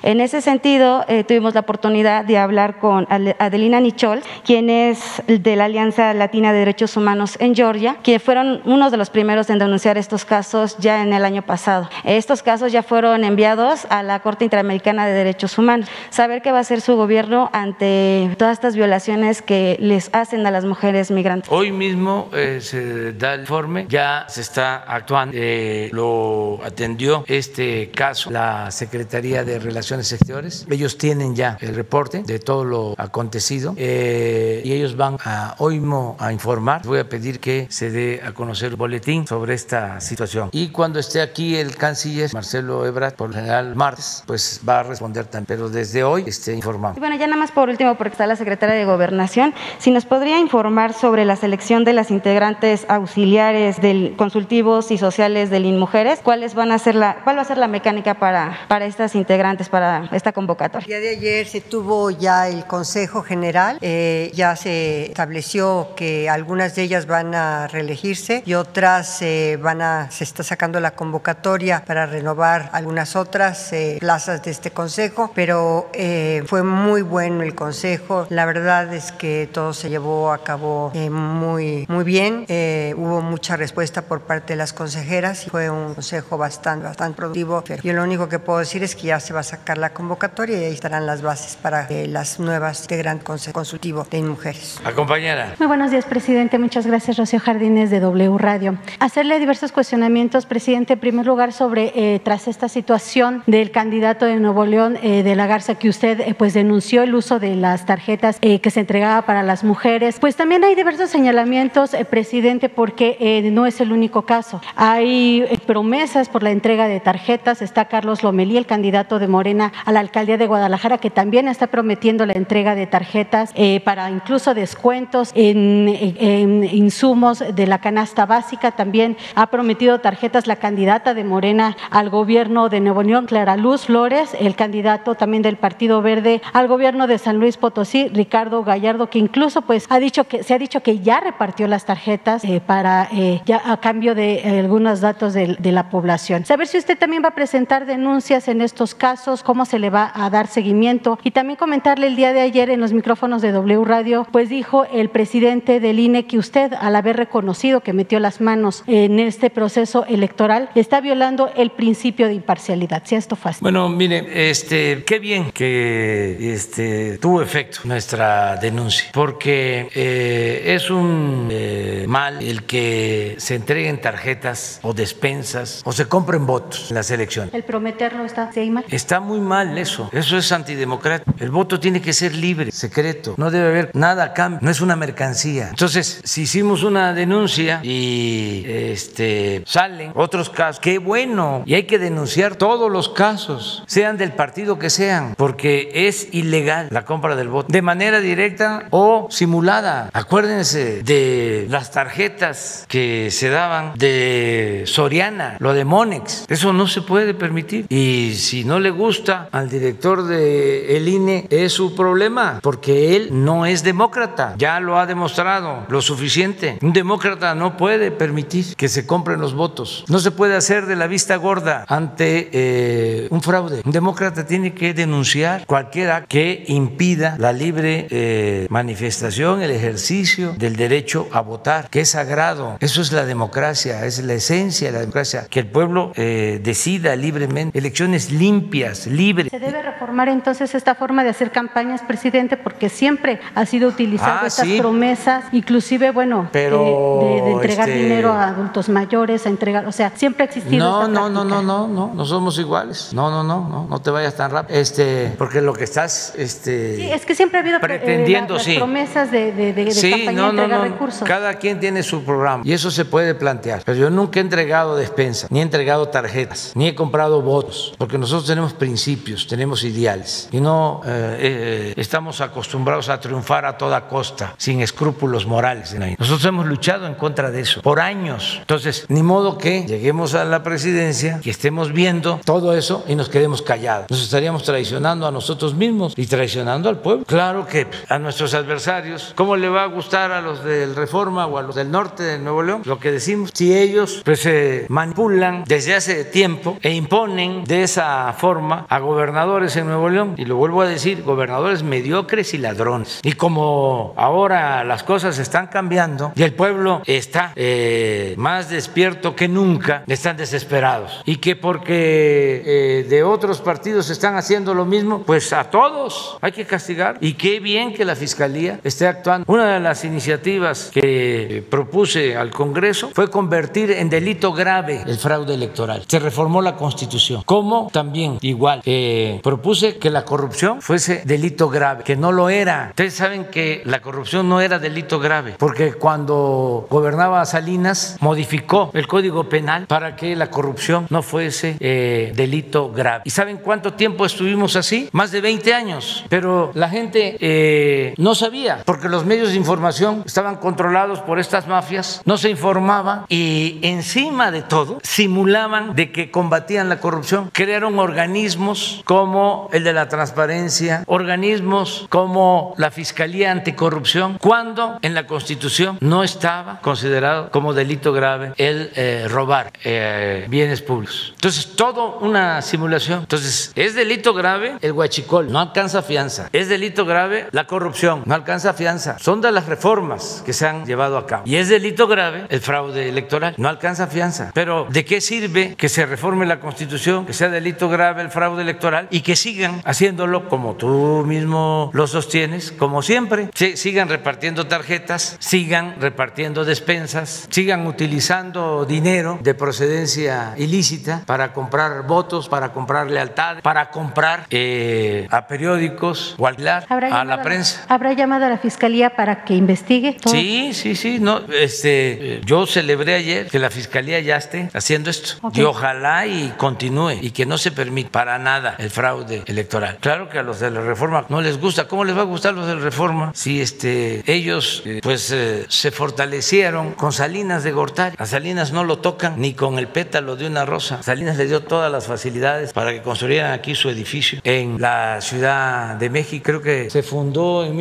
En ese sentido, eh, tuvimos la oportunidad de hablar con Adelina Nichol, quien es de la Alianza Latina de Derechos Humanos en Georgia, que fueron uno de los primeros en denunciar estos casos ya en el año pasado. Estos casos ya fueron enviados a la Corte Interamericana de Derechos Humanos. Saber qué va a hacer su gobierno ante todas estas violaciones que les hacen a las mujeres migrantes. Hoy mismo eh, se da el informe, ya se está actuando, eh, lo atendió este caso la Secretaría de Relaciones Exteriores. Ellos tienen ya el reporte de todo lo acontecido eh, y ellos van a hoy mismo a informar. Voy a pedir que se dé a conocer un boletín sobre esta situación. Y cuando esté aquí el canciller Marcelo Ebrard, por general martes, pues va a responder también. Pero desde hoy esté informado. Y bueno, ya nada más por último, porque está la secretaria de Gobernación, si nos podría informar sobre la selección de las integrantes auxiliares del consultivos y sociales del INMujeres, cuáles van a ser la, cuál va a ser la mecánica para, para estas integrantes, para esta convocatoria. El día de ayer se tuvo ya el Consejo General, eh, ya se estableció que algunas de ellas van a reelegirse y otras eh, van a, se está sacando la convocatoria para renovar algunas otras eh, plazas de este Consejo, pero eh, fue muy bueno el Consejo, la verdad es que todo se llevó a cabo eh, muy, muy bien, eh, hubo mucha respuesta por parte de las consejeras y fue un Consejo bastante, bastante productivo. Yo lo único que puedo decir es que ya se va a sacar la convocatoria y ahí estarán las bases para eh, las nuevas de Gran Consejo Consultivo de Mujeres. Acompañera. Muy buenos días, presidente. Muchas gracias, Rocío Jardines de W Radio. Hacerle diversos cuestionamientos, presidente, en primer lugar sobre, eh, tras esta situación del candidato de Nuevo León, eh, de la Garza, que usted eh, pues denunció el uso de las tarjetas eh, que se entregaba para las mujeres, pues también hay diversos señalamientos, eh, presidente, porque eh, no es el único caso. Hay eh, promesas por la entrega de tarjetas. Está Carlos Lomelí, el candidato de Morena a la alcaldía de Guadalajara, que también está prometiendo la entrega de tarjetas para incluso descuentos en, en insumos de la canasta básica. También ha prometido tarjetas la candidata de Morena al gobierno de Nuevo León, Clara Luz Flores, el candidato también del Partido Verde al gobierno de San Luis Potosí, Ricardo Gallardo, que incluso pues ha dicho que se ha dicho que ya repartió las tarjetas eh, para eh, a cambio de eh, algunos datos de, la población. Saber si usted también va a presentar denuncias en estos casos, cómo se le va a dar seguimiento y también comentarle el día de ayer en los micrófonos de W Radio, pues dijo el presidente del INE que usted al haber reconocido que metió las manos en este proceso electoral está violando el principio de imparcialidad. Si esto así. Bueno, mire, este, qué bien que este, tuvo efecto nuestra denuncia, porque eh, es un eh, mal el que se entreguen tarjetas o despensas o se compren votos en las elecciones. El comprometerlo esta imagen. Está muy mal eso. Eso es antidemocrático. El voto tiene que ser libre, secreto. No debe haber nada a cambio. No es una mercancía. Entonces, si hicimos una denuncia y este, salen otros casos, qué bueno. Y hay que denunciar todos los casos, sean del partido que sean, porque es ilegal la compra del voto. De manera directa o simulada. Acuérdense de las tarjetas que se daban de Soriana, lo de Monex. Eso no se puede permitir. Y si no le gusta al director del el INE, es su problema, porque él no es demócrata. Ya lo ha demostrado lo suficiente. Un demócrata no puede permitir que se compren los votos. No se puede hacer de la vista gorda ante eh, un fraude. Un demócrata tiene que denunciar cualquiera que impida la libre eh, manifestación, el ejercicio del derecho a votar, que es sagrado. Eso es la democracia, es la esencia de la democracia, que el pueblo eh, decida libremente, elecciones limpias, libres. ¿Se debe reformar entonces esta forma de hacer campañas, presidente? Porque siempre ha sido utilizado Ah, estas sí. promesas, inclusive, bueno, Pero, de, de- de entregar este- dinero a adultos mayores, a entregar, o sea, siempre ha existido No, esta no, no, no, no, no, no somos iguales. No, no, no, no, no te vayas tan rápido. Este, porque lo que estás, este, Sí, es que siempre ha habido eh, Pretendiendo, la- sí. promesas de, de, de- de Sí, campaña no, entregar no. recursos. Cada quien tiene su programa y eso se puede plantear. Pero yo nunca he entregado despensa, ni he entregado tarjetas, ni he comprado votos, porque nosotros tenemos principios, tenemos ideales y no eh, eh, estamos acostumbrados a triunfar a toda costa, sin escrúpulos morales. Nosotros hemos luchado en contra de eso por años. Entonces, ni modo que lleguemos a la presidencia y estemos viendo todo eso y nos quedemos callados. Nos estaríamos traicionando a nosotros mismos y traicionando al pueblo. Claro que a nuestros adversarios, ¿cómo le va a gustar a los del Reforma o a los del norte de Nuevo León lo que decimos? Si ellos pues se manipulan desde hace tiempo e imponen de esa forma a gobernadores en Nuevo León, y lo vuelvo a decir, gobernadores mediocres y ladrones. Y como ahora las cosas están cambiando y el pueblo está eh, más despierto que nunca, están desesperados. Y que porque eh, de otros partidos están haciendo lo mismo, pues a todos hay que castigar. Y qué bien que la Fiscalía esté actuando. Una de las iniciativas que propuse al Congreso fue convertir en delito grave el fraude electoral. Se reformó la Constitución. Como también, igual, eh, propuse que la corrupción fuese delito grave, que no lo era. Ustedes saben que la corrupción no era delito grave, porque cuando gobernaba Salinas modificó el Código Penal para que la corrupción no fuese eh, delito grave. ¿Y saben cuánto tiempo estuvimos así? Más de 20 años. Pero la gente eh, no sabía, porque los medios de información estaban controlados por estas mafias, no se informaba y encima de todo simulaban de que combatían la corrupción. Crearon organismos como el de la transparencia, organismos como la Fiscalía Anticorrupción, cuando en la Constitución no estaba considerado como delito grave el eh, robar eh, bienes públicos. Entonces, todo una simulación. Entonces, es delito grave el huachicol, no alcanza fianza. Es delito grave la corrupción, no alcanza fianza. Son de las reformas que se han llevado a cabo. Y es delito grave el fraude electoral, no alcanza fianza. Pero, ¿de qué sirve que se reforme la Constitución, que sea delito grave el fraude electoral y que sigan haciéndolo como tú mismo lo sostienes, como siempre? Sigan repartiendo tarjetas, sigan repartiendo despensas, sigan utilizando dinero de procedencia ilícita para comprar votos, para comprar lealtad, para comprar eh, a periódicos o alquilar ¿Habrá a la prensa. ¿Habrá llamado a la Fiscalía para que investigue todo? Sí, sí, sí. No, este, yo celebré ayer que la fiscalía ya esté haciendo esto y ojalá y continúe y que no se permita para nada el fraude electoral. Claro que a los de la Reforma no les gusta. ¿Cómo les va a gustar los de la Reforma si este ellos eh, pues eh, se fortalecieron con Salinas de Gortari? A Salinas no lo tocan ni con el pétalo de una rosa. Salinas le dio todas las facilidades para que construyeran aquí su edificio en la Ciudad de México. Creo que se fundó en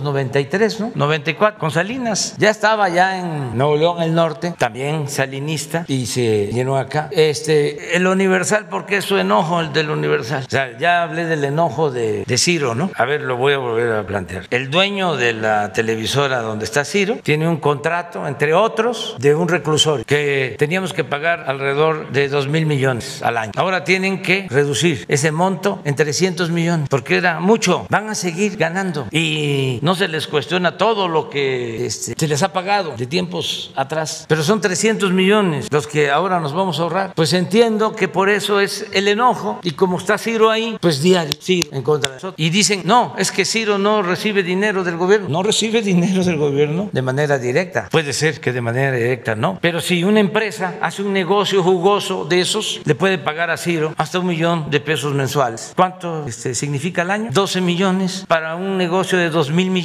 1993, ¿no? 94 con Salinas. Ya estaba ya en Nuevo León, el norte, también salinista y se llenó acá. Este, el Universal, porque es su enojo el del Universal. O sea, ya hablé del enojo de, de Ciro, ¿no? A ver, lo voy a volver a plantear. El dueño de la televisora donde está Ciro tiene un contrato, entre otros, de un reclusorio que teníamos que pagar alrededor de 2 mil millones al año. Ahora tienen que reducir ese monto en 300 millones, porque era mucho. Van a seguir ganando y no se les cuestiona todo lo que este, se les ha pagado de tiempos atrás, pero son 300 millones los que ahora nos vamos a ahorrar. Pues entiendo que por eso es el enojo. Y como está Ciro ahí, pues diario, Ciro en contra de nosotros. Y dicen, no, es que Ciro no recibe dinero del gobierno. No recibe dinero del gobierno de manera directa. Puede ser que de manera directa no. Pero si una empresa hace un negocio jugoso de esos, le puede pagar a Ciro hasta un millón de pesos mensuales. ¿Cuánto este, significa al año? 12 millones para un negocio de 2 mil millones.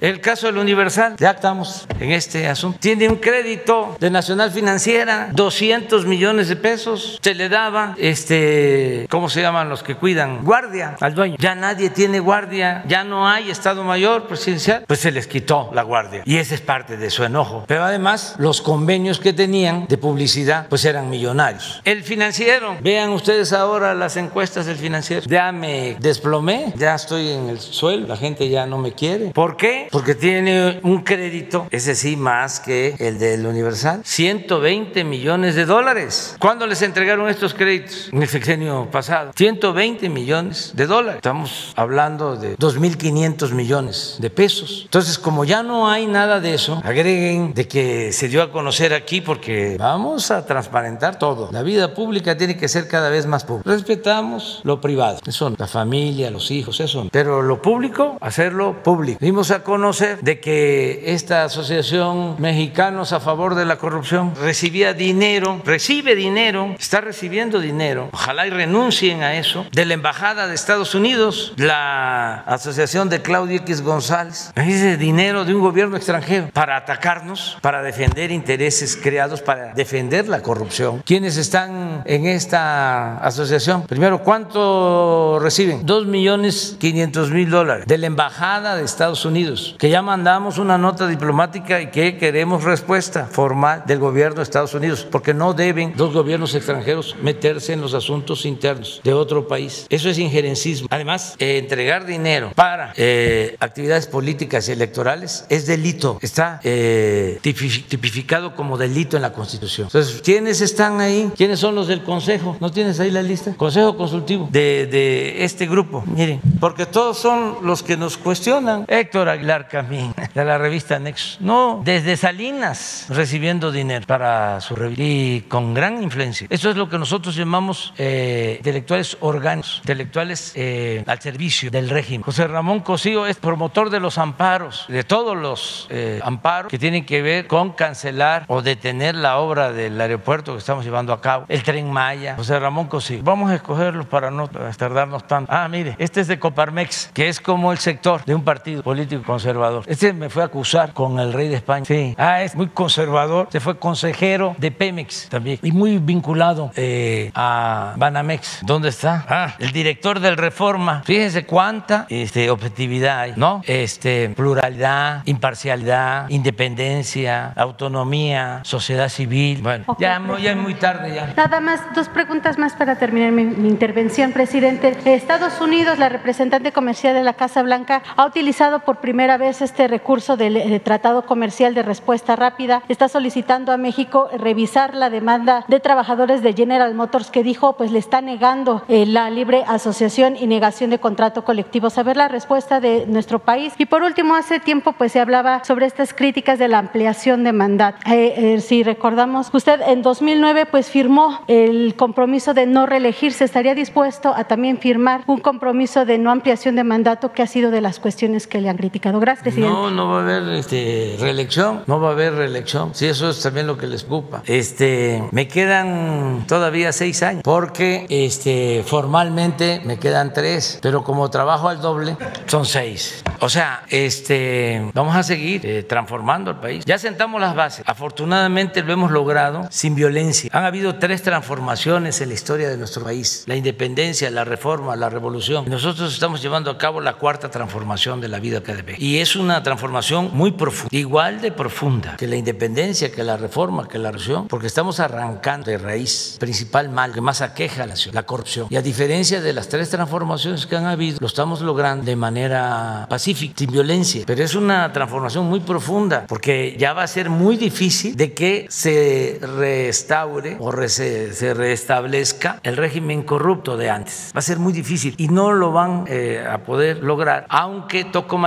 El caso del Universal, ya estamos en este asunto. Tiene un crédito de Nacional Financiera, 200 millones de pesos. Se le daba, este, ¿cómo se llaman los que cuidan? Guardia al dueño. Ya nadie tiene guardia, ya no hay Estado Mayor presidencial. Pues se les quitó la guardia. Y ese es parte de su enojo. Pero además, los convenios que tenían de publicidad, pues eran millonarios. El financiero, vean ustedes ahora las encuestas del financiero. Ya me desplomé, ya estoy en el suelo, la gente ya no me quiere. ¿Por qué? Porque tiene un crédito, ese sí, más que el del Universal, 120 millones de dólares. ¿Cuándo les entregaron estos créditos? En el sexenio pasado. 120 millones de dólares. Estamos hablando de 2.500 millones de pesos. Entonces, como ya no hay nada de eso, agreguen de que se dio a conocer aquí porque vamos a transparentar todo. La vida pública tiene que ser cada vez más pública. Respetamos lo privado, eso la familia, los hijos, eso Pero lo público, hacerlo público. Dimos a conocer de que esta asociación Mexicanos a favor de la corrupción recibía dinero, recibe dinero, está recibiendo dinero. Ojalá y renuncien a eso. De la Embajada de Estados Unidos, la asociación de Claudio X González, ese dinero de un gobierno extranjero para atacarnos, para defender intereses creados, para defender la corrupción. ¿Quiénes están en esta asociación? Primero, ¿cuánto reciben? Dos millones quinientos mil dólares de la Embajada de Estados Unidos, que ya mandamos una nota diplomática y que queremos respuesta formal del gobierno de Estados Unidos, porque no deben dos gobiernos extranjeros meterse en los asuntos internos de otro país. Eso es injerencismo. Además, eh, entregar dinero para eh, actividades políticas y electorales es delito. Está eh, tipificado como delito en la Constitución. Entonces, ¿quiénes están ahí? ¿Quiénes son los del Consejo? ¿No tienes ahí la lista? Consejo Consultivo de este grupo. Miren, porque todos son los que nos cuestionan. Héctor Aguilar Camín, de la revista Nexo. No, desde Salinas recibiendo dinero para su revista y con gran influencia. Eso es lo que nosotros llamamos eh, intelectuales orgánicos, intelectuales eh, al servicio del régimen. José Ramón Cosío es promotor de los amparos, de todos los eh, amparos que tienen que ver con cancelar o detener la obra del aeropuerto que estamos llevando a cabo, el tren Maya. José Ramón Cosío. Vamos a escogerlos para no tardarnos tanto. Ah, mire, este es de Coparmex, que es como el sector de un partido político conservador. Este me fue a acusar con el rey de España. Sí. Ah, es muy conservador. Se fue consejero de Pemex también. Y muy vinculado eh, a Banamex. ¿Dónde está? Ah, el director del Reforma. Fíjense cuánta este, objetividad hay, ¿no? Este, pluralidad, imparcialidad, independencia, autonomía, sociedad civil. Bueno, ya, ya, es muy tarde ya. Nada más, dos preguntas más para terminar mi, mi intervención, presidente. Estados Unidos, la representante comercial de la Casa Blanca, ha utilizado por primera vez este recurso del de Tratado Comercial de Respuesta Rápida. Está solicitando a México revisar la demanda de trabajadores de General Motors que dijo pues le está negando eh, la libre asociación y negación de contrato colectivo. Saber la respuesta de nuestro país. Y por último, hace tiempo pues se hablaba sobre estas críticas de la ampliación de mandato. Eh, eh, si recordamos, usted en 2009 pues firmó el compromiso de no reelegirse. ¿Estaría dispuesto a también firmar un compromiso de no ampliación de mandato que ha sido de las cuestiones que le han criticado? Gracias. No, no va a haber este, reelección, no va a haber reelección. Sí, eso es también lo que les ocupa. Este, me quedan todavía seis años porque este, formalmente me quedan tres, pero como trabajo al doble son seis. O sea, este, vamos a seguir eh, transformando el país. Ya sentamos las bases. Afortunadamente lo hemos logrado sin violencia. Han habido tres transformaciones en la historia de nuestro país: la independencia, la reforma, la revolución. Nosotros estamos llevando a cabo la cuarta transformación de la vida académica y es una transformación muy profunda, igual de profunda que la independencia, que la reforma, que la revolución, porque estamos arrancando de raíz principal mal que más aqueja a la ciudad, la corrupción. Y a diferencia de las tres transformaciones que han habido, lo estamos logrando de manera pacífica sin violencia. Pero es una transformación muy profunda porque ya va a ser muy difícil de que se restaure o se, se restablezca el régimen corrupto de antes. Va a ser muy difícil y no lo van eh, a poder lograr, aunque toco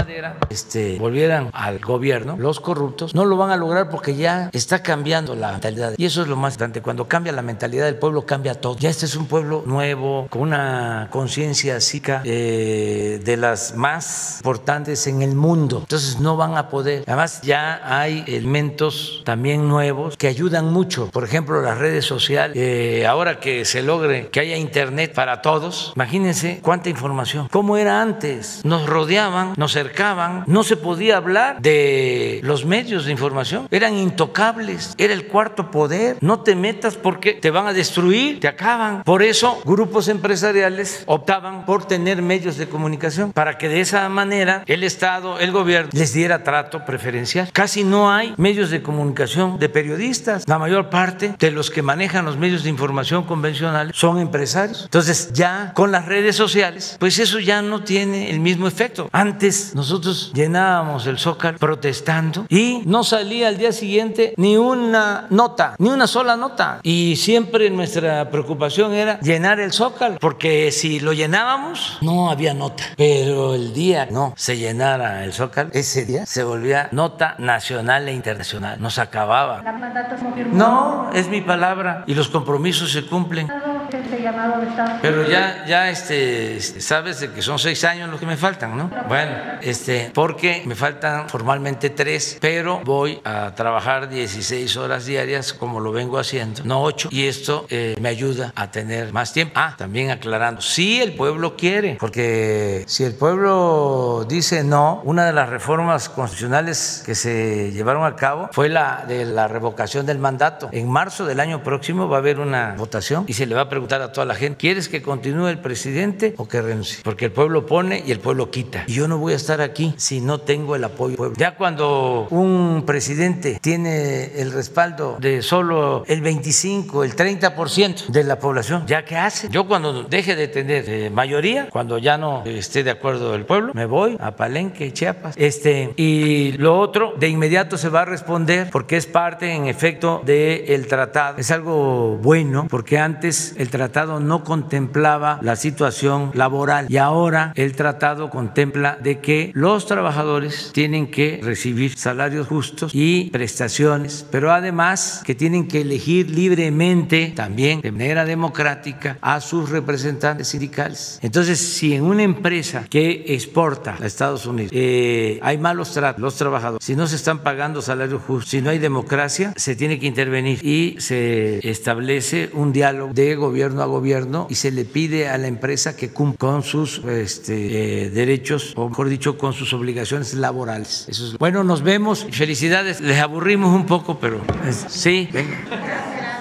este, volvieran al gobierno, los corruptos, no lo van a lograr porque ya está cambiando la mentalidad. Y eso es lo más importante. Cuando cambia la mentalidad del pueblo, cambia todo. Ya este es un pueblo nuevo, con una conciencia psica eh, de las más importantes en el mundo. Entonces no van a poder. Además, ya hay elementos también nuevos que ayudan mucho. Por ejemplo, las redes sociales. Eh, ahora que se logre que haya internet para todos, imagínense cuánta información. ¿Cómo era antes? Nos rodeaban, nos cercaban, no se podía hablar de los medios de información. Eran intocables. Era el cuarto poder. No te metas porque te van a destruir, te acaban. Por eso, grupos empresariales optaban por tener medios de comunicación para que de esa manera el Estado, el gobierno les diera trato preferencial. Casi no hay medios de comunicación de periodistas. La mayor parte de los que manejan los medios de información convencionales son empresarios. Entonces ya con las redes sociales, pues eso ya no tiene el mismo efecto. Antes nosotros llenábamos el zócalo protestando y no salía al día siguiente ni una nota, ni una sola nota. Y siempre nuestra preocupación era llenar el zócalo, porque si lo llenábamos no había nota. Pero el día no se llenara el zócalo, ese día se volvía nota nacional e internacional. Nos acababa. No, es mi palabra y los compromisos se cumplen. Pero ya, ya este, sabes de que son seis años los que me faltan, ¿no? Bueno, este, porque me faltan formalmente tres, pero voy a trabajar 16 horas diarias como lo vengo haciendo, no ocho, y esto eh, me ayuda a tener más tiempo. Ah, también aclarando, si el pueblo quiere, porque si el pueblo dice no, una de las reformas constitucionales que se llevaron a cabo fue la de la revocación del mandato. En marzo del año próximo va a haber una votación y se le va a preguntar a toda la gente, ¿quieres que continúe el presidente o que renuncie? Porque el pueblo pone y el pueblo quita. Y yo no voy a estar aquí si no tengo el apoyo del pueblo. Ya cuando un presidente tiene el respaldo de solo el 25, el 30% de la población, ¿ya qué hace? Yo cuando deje de tener eh, mayoría, cuando ya no esté de acuerdo el pueblo, me voy a Palenque, Chiapas. Este, y lo otro, de inmediato se va a responder porque es parte, en efecto, del tratado. Es algo bueno porque antes el tratado no contemplaba la situación laboral y ahora el tratado contempla de que los trabajadores tienen que recibir salarios justos y prestaciones, pero además que tienen que elegir libremente, también de manera democrática, a sus representantes sindicales. Entonces, si en una empresa que exporta a Estados Unidos eh, hay malos tratos, los trabajadores, si no se están pagando salarios justos, si no hay democracia, se tiene que intervenir y se establece un diálogo de gobierno a gobierno y se le pide a la empresa que cumpla con sus este, eh, derechos, o mejor dicho, con sus obligaciones laborales. Eso es... Bueno, nos vemos. Felicidades. Les aburrimos un poco, pero sí, venga.